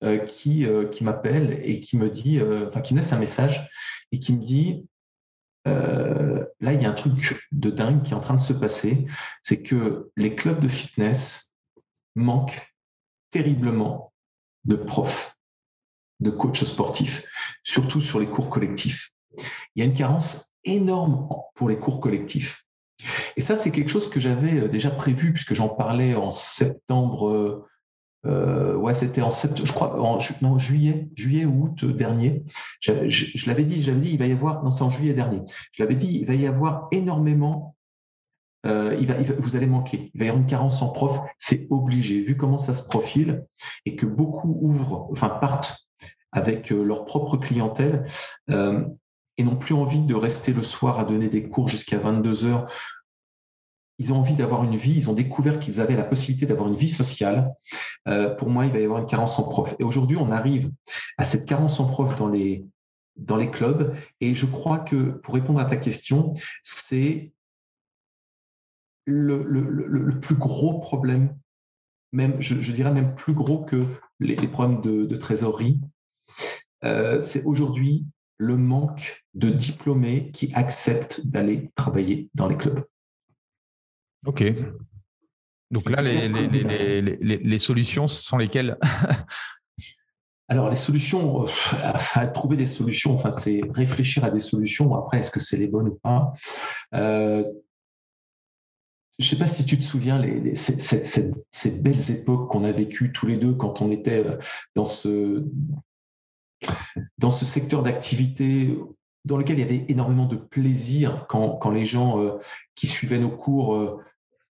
euh, qui, qui m'appelle et qui me dit, enfin qui me laisse un message et qui me dit là il y a un truc de dingue qui est en train de se passer, c'est que les clubs de fitness manquent terriblement de profs, de coachs sportifs, surtout sur les cours collectifs. Il y a une carence énorme pour les cours collectifs. Et ça, c'est quelque chose que j'avais euh, déjà prévu, puisque j'en parlais en septembre. Euh, euh, ouais, c'était en septembre, je crois, en juillet, juillet ou août dernier. Je, je l'avais dit, dit, il va y avoir, non, c'est en juillet dernier. Je l'avais dit, il va y avoir énormément euh, vous allez manquer. Il va y avoir une carence en prof, c'est obligé. Vu comment ça se profile et que beaucoup ouvrent, enfin partent avec euh, leur propre clientèle euh, et n'ont plus envie de rester le soir à donner des cours jusqu'à 22 heures. Ils ont envie d'avoir une vie, ils ont découvert qu'ils avaient la possibilité d'avoir une vie sociale. pour moi, il va y avoir une carence en prof. Et aujourd'hui, on arrive à cette carence en prof dans les, dans les clubs. Et je crois que, pour répondre à ta question, c'est le, plus gros problème, même, je, dirais même plus gros que les, problèmes de, trésorerie, euh, c'est aujourd'hui le manque de diplômés qui acceptent d'aller travailler dans les clubs. Ok. Donc là, les, les, solutions sont lesquelles? Alors les solutions, euh, à trouver des solutions, enfin c'est réfléchir à des solutions. Après, est-ce que c'est les bonnes ou pas? Euh, je ne sais pas si tu te souviens ces, belles époques qu'on a vécues tous les deux quand on était euh, dans ce, dans ce secteur d'activité dans lequel il y avait énormément de plaisir quand, les gens euh, qui suivaient nos cours euh,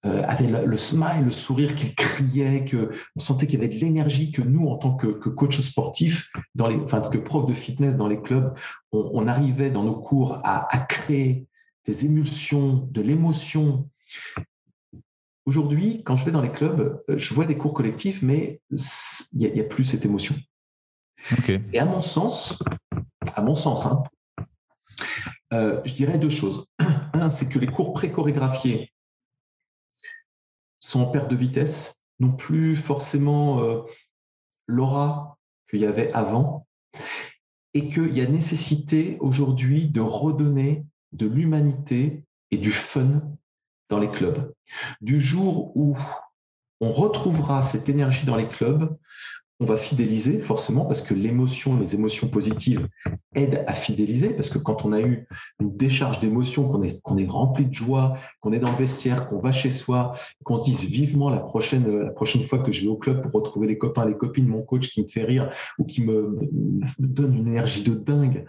avaient le, smile, le sourire, qu'ils criaient, que on sentait qu'il y avait de l'énergie, que nous, en tant que, coach sportif, dans les, enfin que prof de fitness dans les clubs, on, arrivait dans nos cours à créer des émulsions, de l'émotion. Aujourd'hui, quand je vais dans les clubs, euh, je vois des cours collectifs, mais il n'y a, plus cette émotion. Et à mon sens, à mon sens, hein, euh, je dirais deux choses. Un, c'est que les cours pré-chorégraphiés sont en perte de vitesse, n'ont plus forcément euh, l'aura qu'il y avait avant, et qu'il y a nécessité aujourd'hui de redonner de l'humanité et du fun dans les clubs. Du jour où on retrouvera cette énergie dans les clubs, on va fidéliser forcément parce que l'émotion, les émotions positives aident à fidéliser parce que quand on a eu une décharge d'émotions, qu'on est, est rempli de joie, qu'on est dans le vestiaire, qu'on va chez soi, qu'on se dise vivement la prochaine, la prochaine fois que je vais au club pour retrouver les copains, les copines, mon coach qui me fait rire ou qui me, donne une énergie de dingue,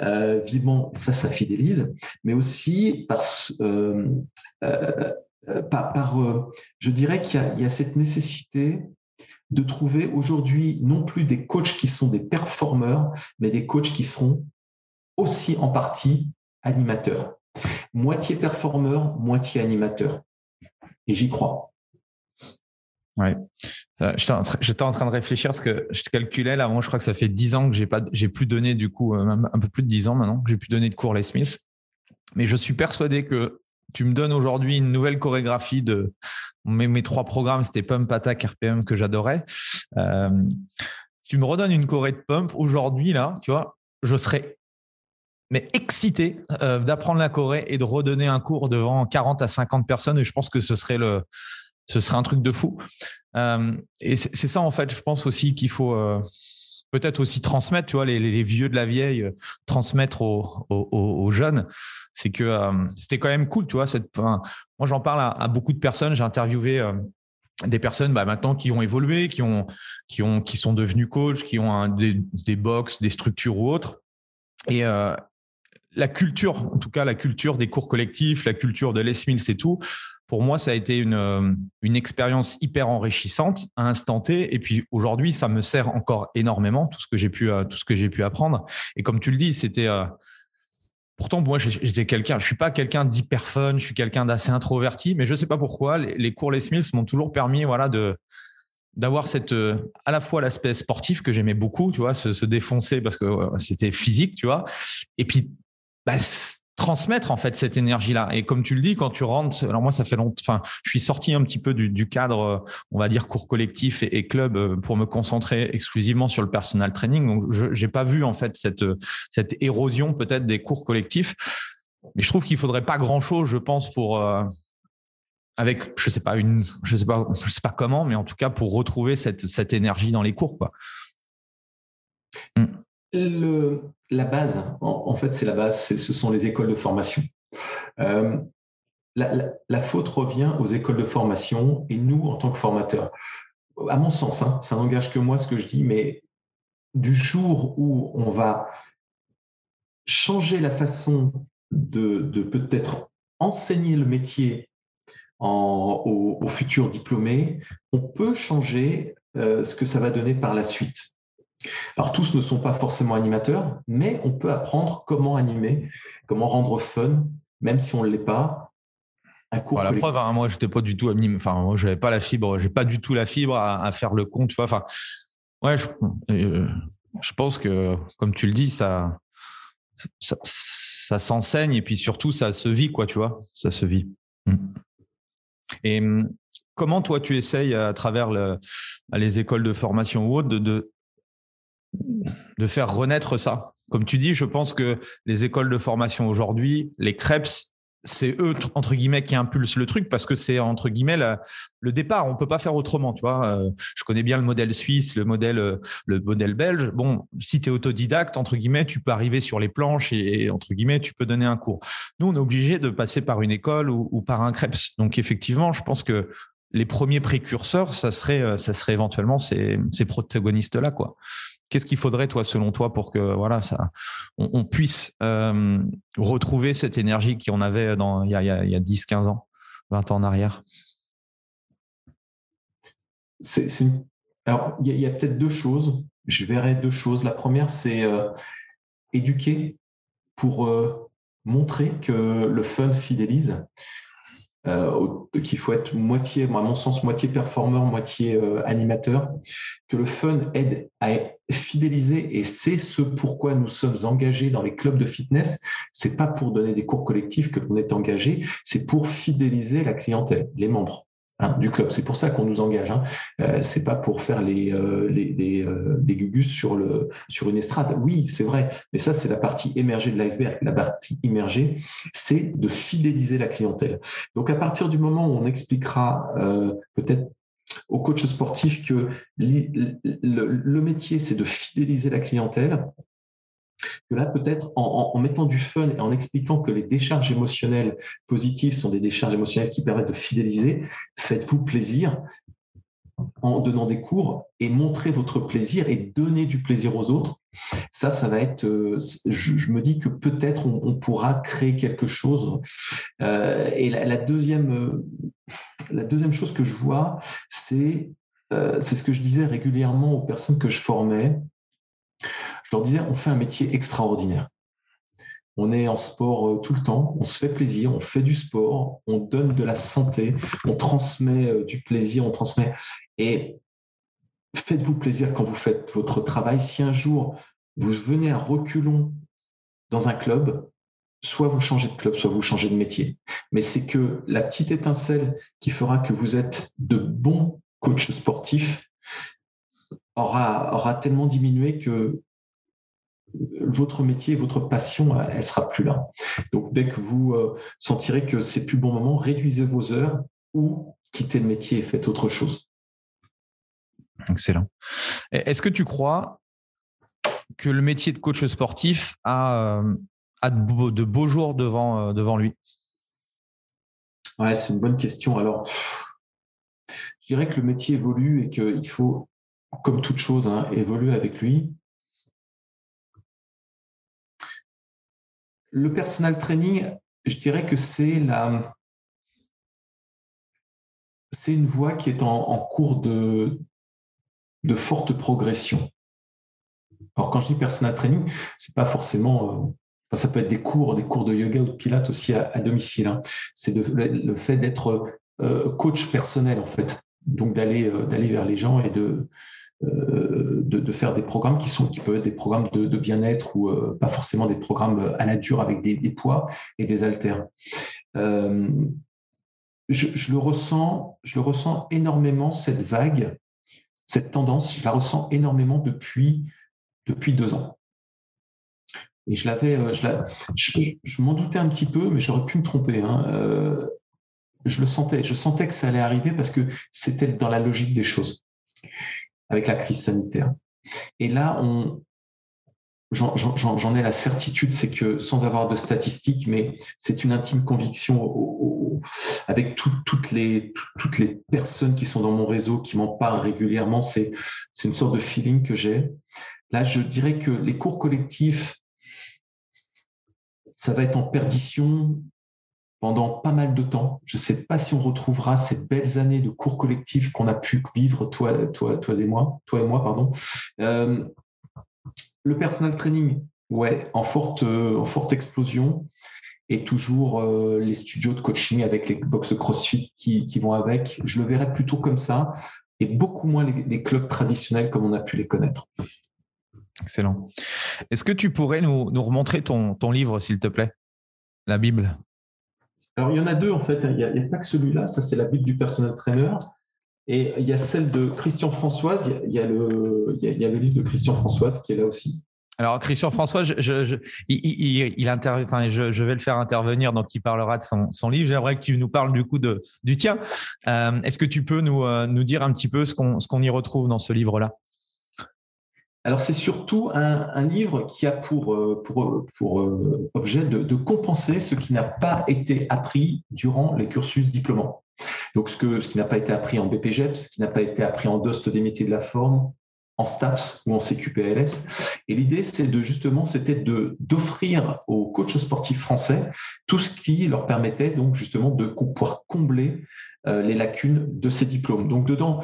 euh, vivement, ça, ça fidélise, mais aussi parce, euh, euh, par, par je dirais qu'il y, y a cette nécessité de trouver aujourd'hui non plus des coachs qui sont des performeurs, mais des coachs qui seront aussi en partie animateurs. Moitié performeur, moitié animateur. Et j'y crois. Ouais. Euh, j'étais en, train de réfléchir parce que je calculais là, moi je crois que ça fait dix ans que j'ai pas, j'ai plus donné du coup, euh, un peu plus de dix ans maintenant que j'ai plus donné de cours Les Smiths. Mais je suis persuadé que tu me donnes aujourd'hui une nouvelle chorégraphie de mes, trois programmes, c'était Pump, Attack, RPM que j'adorais. Euh, tu me redonnes une choré de Pump aujourd'hui, là, tu vois, je serais mais excité euh, d'apprendre la Corée et de redonner un cours devant 40 à 50 personnes. Et je pense que ce serait le, ce serait un truc de fou. Euh, et c'est ça en fait, je pense aussi qu'il faut peut-être aussi transmettre, tu vois, les, vieux de la vieille, transmettre aux jeunes c'est que euh, c'était quand même cool, tu vois. Moi, j'en parle à, beaucoup de personnes. J'ai interviewé euh, des personnes bah, maintenant qui ont évolué, qui ont, qui ont, qui sont devenus coachs, qui ont des, des box, des structures ou autres. Et euh, la culture, en tout cas la culture des cours collectifs, la culture de Les Mills et tout, pour moi, ça a été une, une expérience hyper enrichissante à instant T. Et puis aujourd'hui, ça me sert encore énormément tout ce que j'ai pu, tout ce que j'ai pu apprendre. Et comme tu le dis, c'était Pourtant, moi, j'étais quelqu'un, je suis pas quelqu'un d'hyper fun, je suis quelqu'un d'assez introverti, mais je sais pas pourquoi, les, cours Les Smiths m'ont toujours permis, voilà, de d'avoir cette euh, à la fois l'aspect sportif que j'aimais beaucoup, tu vois, se, se défoncer parce que c'était physique, tu vois, et puis bah, transmettre en fait cette énergie là et comme tu le dis quand tu rentres alors moi ça fait longtemps enfin je suis sorti un petit peu du, cadre euh, on va dire cours collectif et, club euh, pour me concentrer exclusivement sur le personal training. Donc je j'ai pas vu en fait cette cette érosion peut-être des cours collectifs. Mais je trouve qu'il faudrait pas grand chose je pense pour euh, avec je sais pas une je sais pas je sais pas comment mais en tout cas pour retrouver cette cette énergie dans les cours quoi. Mm. La base, en, fait, c'est la base, ce sont les écoles de formation. Euh, la, faute revient aux écoles de formation et nous, en tant que formateurs. À mon sens, hein, ça n'engage que moi ce que je dis, mais du jour où on va changer la façon de, peut-être enseigner le métier aux, futurs diplômés, on peut changer euh, ce que ça va donner par la suite. Alors tous ne sont pas forcément animateurs, mais on peut apprendre comment animer, comment rendre fun, même si on ne l'est pas. Un cours la preuve, hein, moi, j'étais pas du tout animé. Enfin, moi, j'avais pas la fibre. J'ai pas du tout la fibre à, faire le compte. Tu vois. Enfin, ouais, euh, je, pense que, comme tu le dis, ça, ça, s'enseigne et puis surtout, ça se vit, quoi. Tu vois, ça se vit. Mm. Et mm, comment toi, tu essayes à travers les écoles de formation ou autres de de faire renaître ça. Comme tu dis, je pense que les écoles de formation aujourd'hui, les CREPS, c'est eux entre guillemets qui impulsent le truc parce que c'est entre guillemets le départ. On peut pas faire autrement, tu. Euh, je connais bien le modèle suisse, le modèle le modèle belge. Bon, si tu es autodidacte entre guillemets, tu peux arriver sur les planches et, entre guillemets tu peux donner un cours. Nous, on est obligé de passer par une école ou, ou par un CREPS. Donc effectivement, je pense que les premiers précurseurs, ça serait euh, ça serait éventuellement ces, ces protagonistes là, quoi. Qu'est-ce qu'il faudrait, toi, selon toi, pour que voilà, ça, on, puisse euh, retrouver cette énergie qu'on avait dans, il, y a, il y a 10, 15 ans, 20 ans en arrière? Alors, il y a, peut-être deux choses. Je verrais deux choses. La première, c'est euh, éduquer pour euh, montrer que le fun fidélise. Euh, qu'il faut être moitié, à mon sens, moitié performeur, moitié euh, animateur, que le fun aide à fidéliser et c'est ce pourquoi nous sommes engagés dans les clubs de fitness. C'est pas pour donner des cours collectifs que l'on est engagé, c'est pour fidéliser la clientèle, les membres. Hein, du club. C'est pour ça qu'on nous engage. Hein. Euh, c'est pas pour faire les euh, les, les, euh, gugus sur le sur une estrade. Oui, c'est vrai, mais ça c'est la partie émergée de l'iceberg. La partie immergée, c'est de fidéliser la clientèle. Donc à partir du moment où on expliquera peut-être aux coachs sportifs que le, métier, c'est de fidéliser la clientèle, que là, peut-être en, mettant du fun et en expliquant que les décharges émotionnelles positives sont des décharges émotionnelles qui permettent de fidéliser, faites-vous plaisir en donnant des cours et montrez votre plaisir et donnez du plaisir aux autres. Ça, ça va être. Euh, je, me dis que peut-être on, pourra créer quelque chose. Euh, et la, deuxième, euh, la deuxième chose que je vois, c'est c'est ce que je disais régulièrement aux personnes que je formais. Je leur disais, on fait un métier extraordinaire. On est en sport tout le temps, on se fait plaisir, on fait du sport, on donne de la santé, on transmet du plaisir, on transmet. Et faites-vous plaisir quand vous faites votre travail. Si un jour vous venez à reculons dans un club, soit vous changez de club, soit vous changez de métier. Mais c'est que la petite étincelle qui fera que vous êtes de bons coachs sportifs aura, aura tellement diminué que votre métier, votre passion, elle sera plus là. Donc dès que vous euh, sentirez que c'est plus bon moment, réduisez vos heures ou quittez le métier et faites autre chose. Excellent. Est-ce que tu crois que le métier de coach sportif a, euh, de, beaux, jours devant, euh, devant lui? Ouais, c'est une bonne question. Alors, je dirais que le métier évolue et qu'il faut, comme toute chose, hein, évoluer avec lui. Le personal training, je dirais que c'est la, c'est une voie qui est en cours de, de forte progression. Alors quand je dis personal training, c'est pas forcément, euh, ça peut être des cours, des cours de yoga ou de pilates aussi à, domicile. Hein. C'est le, fait d'être euh, coach personnel en fait, donc d'aller euh, d'aller vers les gens et de, de, faire des programmes qui sont qui peuvent être des programmes de, bien-être ou pas forcément des programmes à la dure avec des, poids et des haltères. Je, le ressens, je le ressens énormément cette vague cette tendance, je la ressens énormément depuis, depuis deux ans. Et je l'avais, euh, je, m'en doutais un petit peu, mais j'aurais pu me tromper. Hein. Euh, je le sentais, je sentais que ça allait arriver parce que c'était dans la logique des choses avec la crise sanitaire. Et là, on, j'en ai la certitude, c'est que sans avoir de statistiques, mais c'est une intime conviction avec toutes, les, toutes les personnes qui sont dans mon réseau, qui m'en parlent régulièrement, c'est une sorte de feeling que j'ai. Là, je dirais que les cours collectifs, ça va être en perdition pendant pas mal de temps. Je ne sais pas si on retrouvera ces belles années de cours collectifs qu'on a pu vivre, toi, toi, toi et moi, toi et moi, pardon. Euh, le personal training, ouais, en forte, en forte explosion. Et toujours euh, les studios de coaching avec les box CrossFit qui, vont avec. Je le verrais plutôt comme ça et beaucoup moins les, clubs traditionnels comme on a pu les connaître. Excellent. Est-ce que tu pourrais nous, nous remontrer ton, ton livre, s'il te plaît? La Bible Alors, il y en a deux, en fait. Il n'y a, pas que celui-là. Ça, c'est la Bible du personal trainer. Et il y a celle de Christian Françoise, il y a, le, il y a, le livre de Christian Françoise qui est là aussi. Alors, Christian François, je, je, il, il, enfin, je, je, vais le faire intervenir, donc il parlera de son, son livre. J'aimerais que tu nous parles du coup de, du tien. Euh, Est-ce que tu peux nous, euh, nous dire un petit peu ce qu'on qu'on y retrouve dans ce livre-là? Alors c'est surtout un, livre qui a pour, euh, pour, pour euh, objet de, compenser ce qui n'a pas été appris durant les cursus diplômants. Donc, ce, que, ce qui n'a pas été appris en BPGEP, ce qui n'a pas été appris en DOST des métiers de la forme, en STAPS ou en CQPLS. Et l'idée, c'est de justement, c'était de d'offrir aux coachs sportifs français tout ce qui leur permettait donc justement de pouvoir combler euh, les lacunes de ces diplômes. Donc dedans,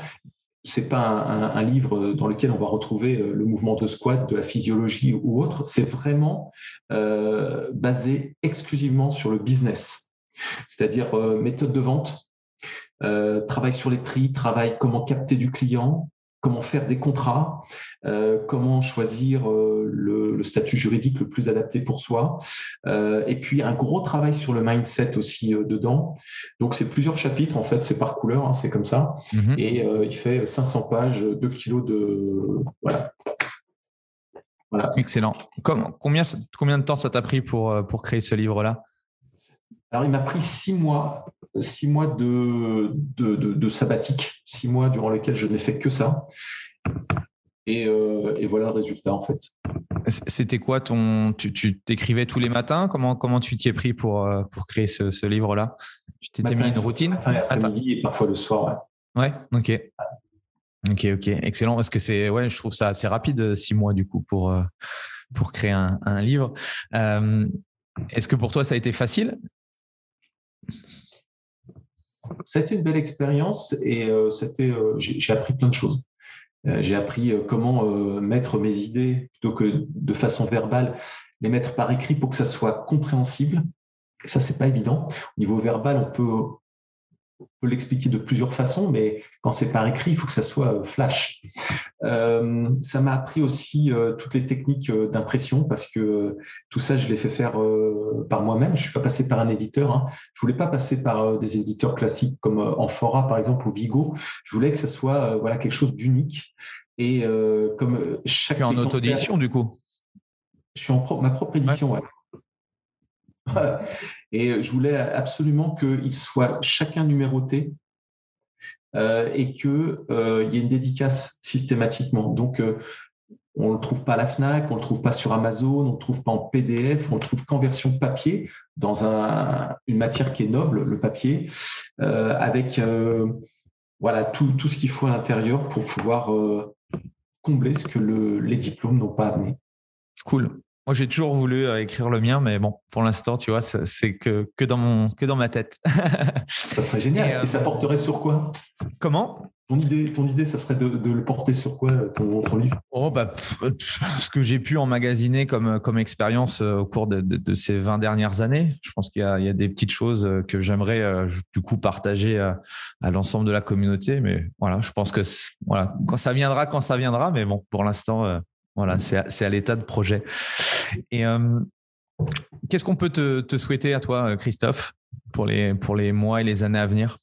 c'est pas un, livre dans lequel on va retrouver euh, le mouvement de squat, de la physiologie ou autre. C'est vraiment euh, basé exclusivement sur le business, c'est-à-dire méthode de vente, euh, travail sur les prix, travail comment capter du client, comment faire des contrats, euh, comment choisir euh, le, statut juridique le plus adapté pour soi, et puis un gros travail sur le mindset aussi dedans. Donc c'est plusieurs chapitres en fait, c'est par couleur, hein, c'est comme ça, mhm. et il fait 500 pages, 2 kilos de voilà. Excellent. combien, combien de temps ça t'a pris pour, pour créer ce livre-là? Alors, il m'a pris six mois, six mois de, de, sabbatique, six mois durant lesquels je n'ai fait que ça. Et, voilà le résultat, en fait. C'était quoi ton. Tu t'écrivais tous les matins? Comment, comment tu t'y es pris pour, pour créer ce, livre-là? Tu t'étais mis une routine? Après-midi et parfois le soir, ouais. Ouais, ok. Ok, ok, excellent. Parce que c'est, ouais, je trouve ça assez rapide, six mois du coup pour euh, pour créer un, livre. Euh, est-ce que pour toi ça a été facile? Été une belle expérience et euh, c'était, j'ai appris plein de choses. j'ai appris comment mettre mes idées plutôt que de façon verbale, les mettre par écrit pour que ça soit compréhensible. Et ça, c'est pas évident. Au niveau verbal, on peut peut l'expliquer de plusieurs façons, mais quand c'est par écrit, il faut que ça soit euh, flash. Euh, ça m'a appris aussi euh, toutes les techniques d'impression parce que tout ça, je l'ai fait faire par moi-même. Je suis pas passé par un éditeur. Hein. Je voulais pas passer par des éditeurs classiques comme Amphora par exemple ou Vigo. Je voulais que ça soit voilà quelque chose d'unique. Et comme chaque. Tu es en auto-édition du coup? Je suis en ma propre édition, ouais. Et je voulais absolument qu'ils soient chacun numéroté euh, et qu'il euh, y ait une dédicace systématiquement. Donc, euh, on ne le trouve pas à la FNAC, on ne le trouve pas sur Amazon, on ne le trouve pas en PDF, on ne le trouve qu'en version papier, dans une matière qui est noble, le papier, avec voilà, tout, tout ce qu'il faut à l'intérieur pour pouvoir combler ce que les diplômes n'ont pas amené. Cool. Moi, j'ai toujours voulu euh, écrire le mien, mais bon, pour l'instant, tu vois, c'est que, que, dans mon, que dans ma tête. ça serait génial. Et, ça euh, porterait sur quoi? Comment? Ton idée, ton idée, ça serait de, le porter sur quoi, ton, ton livre? Oh, bah, ce que j'ai pu emmagasiner comme, comme expérience euh, au cours de, de, ces 20 dernières années. Je pense qu'il y, y, a des petites choses que j'aimerais du coup partager à, à l'ensemble de la communauté. Mais voilà, je pense que voilà, quand ça viendra, quand ça viendra. Mais bon, pour l'instant, voilà, c'est à, l'état de projet. Et euh, qu'est-ce qu'on peut te, souhaiter à toi, Christophe, pour les, mois et les années à venir?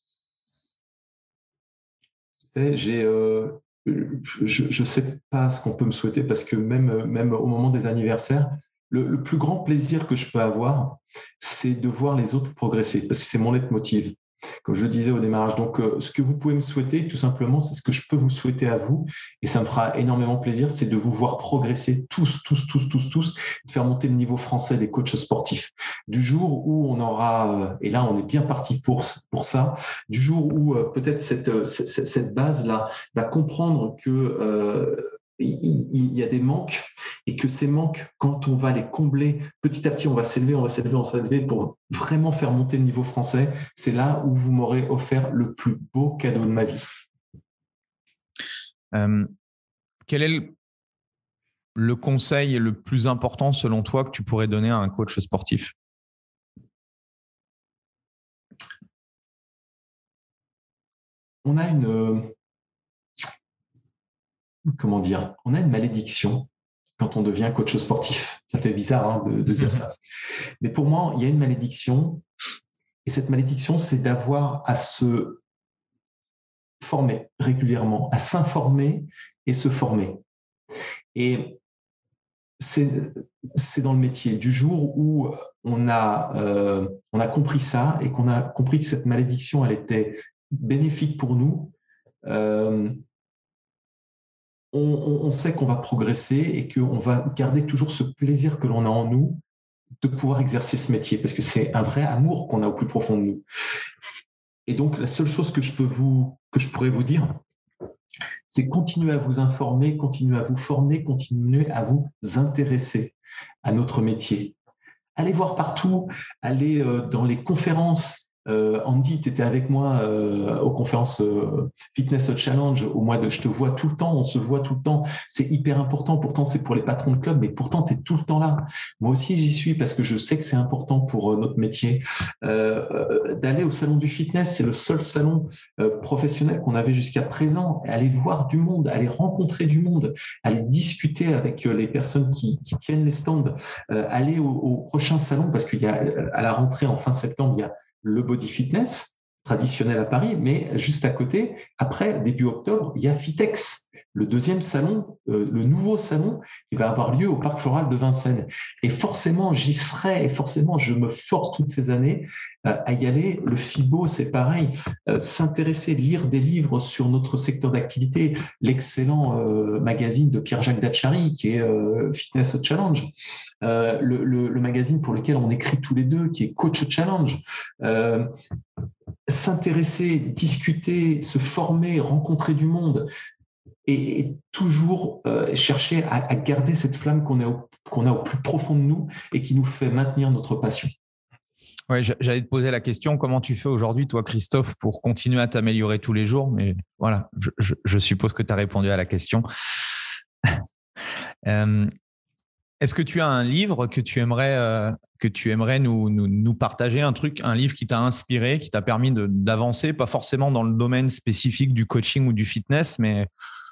J'ai, euh, je ne sais pas ce qu'on peut me souhaiter parce que même, même au moment des anniversaires, le, plus grand plaisir que je peux avoir, c'est de voir les autres progresser parce que c'est mon leitmotiv comme je le disais au démarrage. Donc, euh, ce que vous pouvez me souhaiter, tout simplement, c'est ce que je peux vous souhaiter à vous. Et ça me fera énormément plaisir, c'est de vous voir progresser tous, tous, tous, tous, tous, de faire monter le niveau français des coachs sportifs. Du jour où on aura, euh, et là, on est bien parti pour, pour ça, du jour où euh, peut-être cette, cette, cette base-là va comprendre que il y a des manques et que ces manques, quand on va les combler, petit à petit, on va s'élever, on va s'élever, on va s'élever pour vraiment faire monter le niveau français. C'est là où vous m'aurez offert le plus beau cadeau de ma vie. Euh, quel est le, conseil le plus important selon toi que tu pourrais donner à un coach sportif? On a une, comment dire, on a une malédiction quand on devient coach sportif. Ça fait bizarre hein, de, dire mhm. ça. Mais pour moi, il y a une malédiction. Et cette malédiction, c'est d'avoir à se former régulièrement, à s'informer et se former. Et c'est dans le métier. Du jour où on a, euh, on a compris ça et qu'on a compris que cette malédiction, elle était bénéfique pour nous, euh, on, sait qu'on va progresser et qu'on va garder toujours ce plaisir que l'on a en nous de pouvoir exercer ce métier, parce que c'est un vrai amour qu'on a au plus profond de nous. Et donc, la seule chose que je, peux vous, que je pourrais vous dire, c'est continuer à vous informer, continuer à vous former, continuer à vous intéresser à notre métier. Allez voir partout, allez euh, dans les conférences euh, Andy, tu étais avec moi euh, aux conférences euh, Fitness Challenge au mois de je te vois tout le temps, on se voit tout le temps. C'est hyper important. Pourtant, c'est pour les patrons de club, mais pourtant, tu es tout le temps là. Moi aussi, j'y suis parce que je sais que c'est important pour notre métier. D'aller au salon du fitness, c'est le seul salon professionnel qu'on avait jusqu'à présent. Aller voir du monde, aller rencontrer du monde, aller discuter avec les personnes qui, tiennent les stands, aller au, au, prochain salon parce qu'il y a à la rentrée en fin septembre, il y a le body fitness traditionnel à Paris, mais juste à côté, après, début octobre, il y a Fitex. Le deuxième salon, euh, le nouveau salon qui va avoir lieu au Parc Floral de Vincennes. Et forcément, j'y serai et forcément, je me force toutes ces années euh, à y aller. Le FIBO, c'est pareil. Euh, s'intéresser, lire des livres sur notre secteur d'activité. L'excellent magazine de Pierre-Jacques Dachary qui est Fitness Challenge. Le, le, magazine pour lequel on écrit tous les deux qui est Coach Challenge s'intéresser, discuter, se former, rencontrer du monde et, toujours euh, chercher à, garder cette flamme qu'on a, a au plus profond de nous et qui nous fait maintenir notre passion. Ouais, j'allais te poser la question, comment tu fais aujourd'hui, toi, Christophe, pour continuer à t'améliorer tous les jours? Mais voilà, je, suppose que tu as répondu à la question. Euh, est-ce que tu as un livre que tu aimerais, euh, que tu aimerais nous, nous, partager, un truc, un livre qui t'a inspiré, qui t'a permis d'avancer, pas forcément dans le domaine spécifique du coaching ou du fitness, mais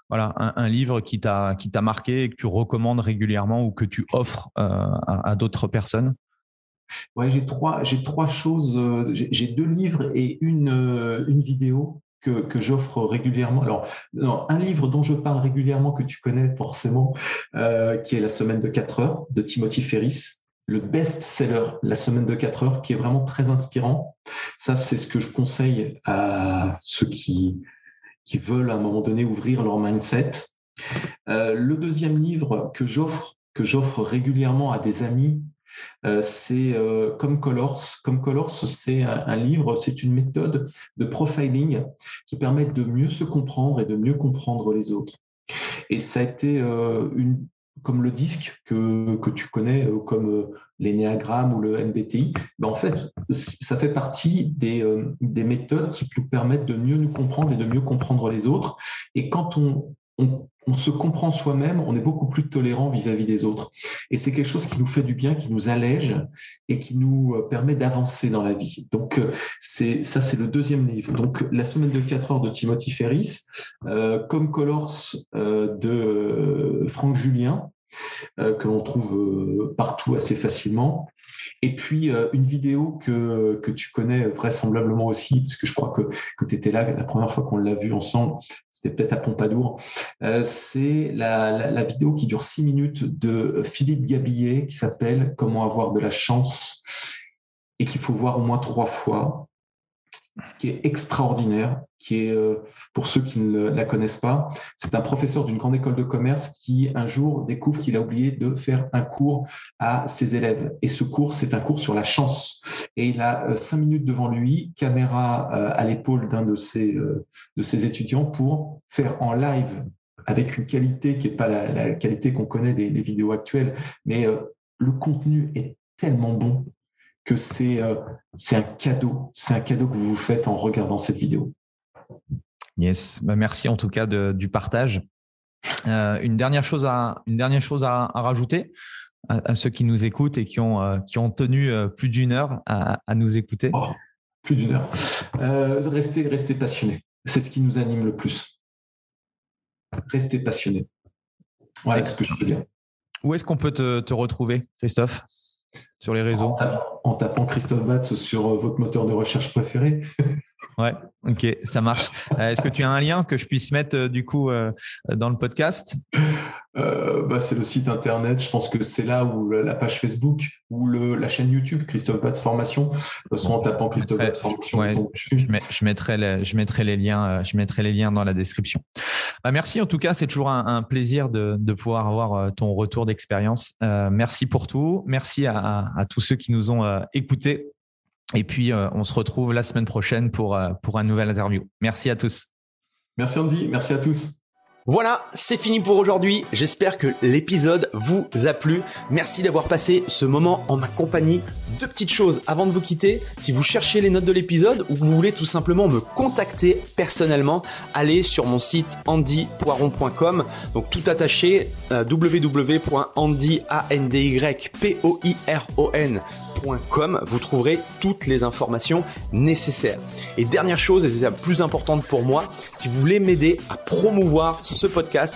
voilà, un, livre qui t'a marqué et que tu recommandes régulièrement ou que tu offres euh, à, d'autres personnes? Ouais, j'ai trois, trois choses. Euh, j'ai deux livres et une, une vidéo que, que j'offre régulièrement. Alors, un livre dont je parle régulièrement, que tu connais forcément, euh, qui est La semaine de 4 heures de Timothy Ferris, le best-seller La semaine de 4 heures, qui est vraiment très inspirant. Ça, c'est ce que je conseille à ceux qui, qui veulent à un moment donné ouvrir leur mindset. Euh, le deuxième livre que j'offre, que j'offre régulièrement à des amis euh, c'est euh, comme Colors. Comme Colors, c'est un, livre, c'est une méthode de profiling qui permet de mieux se comprendre et de mieux comprendre les autres. Et ça a été euh, une, comme le disque que, tu connais, comme l'énéagramme ou le MBTI, ben en fait, ça fait partie des, des méthodes qui nous permettent de mieux nous comprendre et de mieux comprendre les autres. Et quand on, on, se comprend soi-même, on est beaucoup plus tolérant vis-à-vis des autres. Et c'est quelque chose qui nous fait du bien, qui nous allège et qui nous euh, permet d'avancer dans la vie. Donc, euh, ça, c'est le deuxième livre. Donc, La semaine de 4 heures de Timothy Ferris, euh, comme Colors de Franck Julien, que l'on trouve partout assez facilement. Et puis, euh, une vidéo que, que tu connais vraisemblablement aussi, parce que je crois que, que tu étais là la première fois qu'on l'a vu ensemble, c'était peut-être à Pompadour. Euh, c'est la, la, vidéo qui dure six minutes de Philippe Gabillet qui s'appelle Comment avoir de la chance? et qu'il faut voir au moins trois fois qui est extraordinaire, qui est, euh, pour ceux qui ne la connaissent pas, c'est un professeur d'une grande école de commerce qui un jour découvre qu'il a oublié de faire un cours à ses élèves. Et ce cours, c'est un cours sur la chance. Et il a euh, cinq minutes devant lui, caméra euh, à l'épaule d'un de ses, étudiants pour faire en live avec une qualité qui n'est pas la, qualité qu'on connaît des, vidéos actuelles, mais le contenu est tellement bon que c'est euh, c'est un cadeau. C'est un cadeau que vous vous faites en regardant cette vidéo. Yes, bah, merci en tout cas du partage. Euh, une dernière chose à, une dernière chose à, rajouter à, ceux qui nous écoutent et qui ont, euh, qui ont tenu plus d'une heure à, nous écouter. Oh, plus d'une heure. restez, restez passionné. C'est ce qui nous anime le plus. Restez passionné. Voilà ce que je peux dire. Où est-ce qu'on peut te, te retrouver, Christophe? Sur les réseaux En tapant Christophe Batz sur euh, votre moteur de recherche préféré. Ouais, ok, ça marche. Euh, est-ce que tu as un lien que je puisse mettre euh, du coup dans le podcast? Bah, C'est le site internet. Je pense que c'est là où la page Facebook ou le, la chaîne YouTube Christophe Batz Formation. De toute façon, en tapant Christophe Batz Formation. je, mettrai je mettrai les liens. Je mettrai les liens dans la description. Bah, merci en tout cas, c'est toujours un, plaisir de, pouvoir avoir euh, ton retour d'expérience. Euh, merci pour tout. Merci à, tous ceux qui nous ont euh, écoutés. Et puis, on se retrouve la semaine prochaine pour, pour un nouvel interview. Merci à tous. Merci Andy, merci à tous. Voilà, c'est fini pour aujourd'hui. J'espère que l'épisode vous a plu. Merci d'avoir passé ce moment en ma compagnie. Deux petites choses avant de vous quitter. Si vous cherchez les notes de l'épisode ou que vous voulez tout simplement me contacter personnellement, allez sur mon site andypoiron.com. Donc tout attaché euh, vous trouverez toutes les informations nécessaires. Et dernière chose, et c'est la plus importante pour moi, si vous voulez m'aider à promouvoir ce podcast,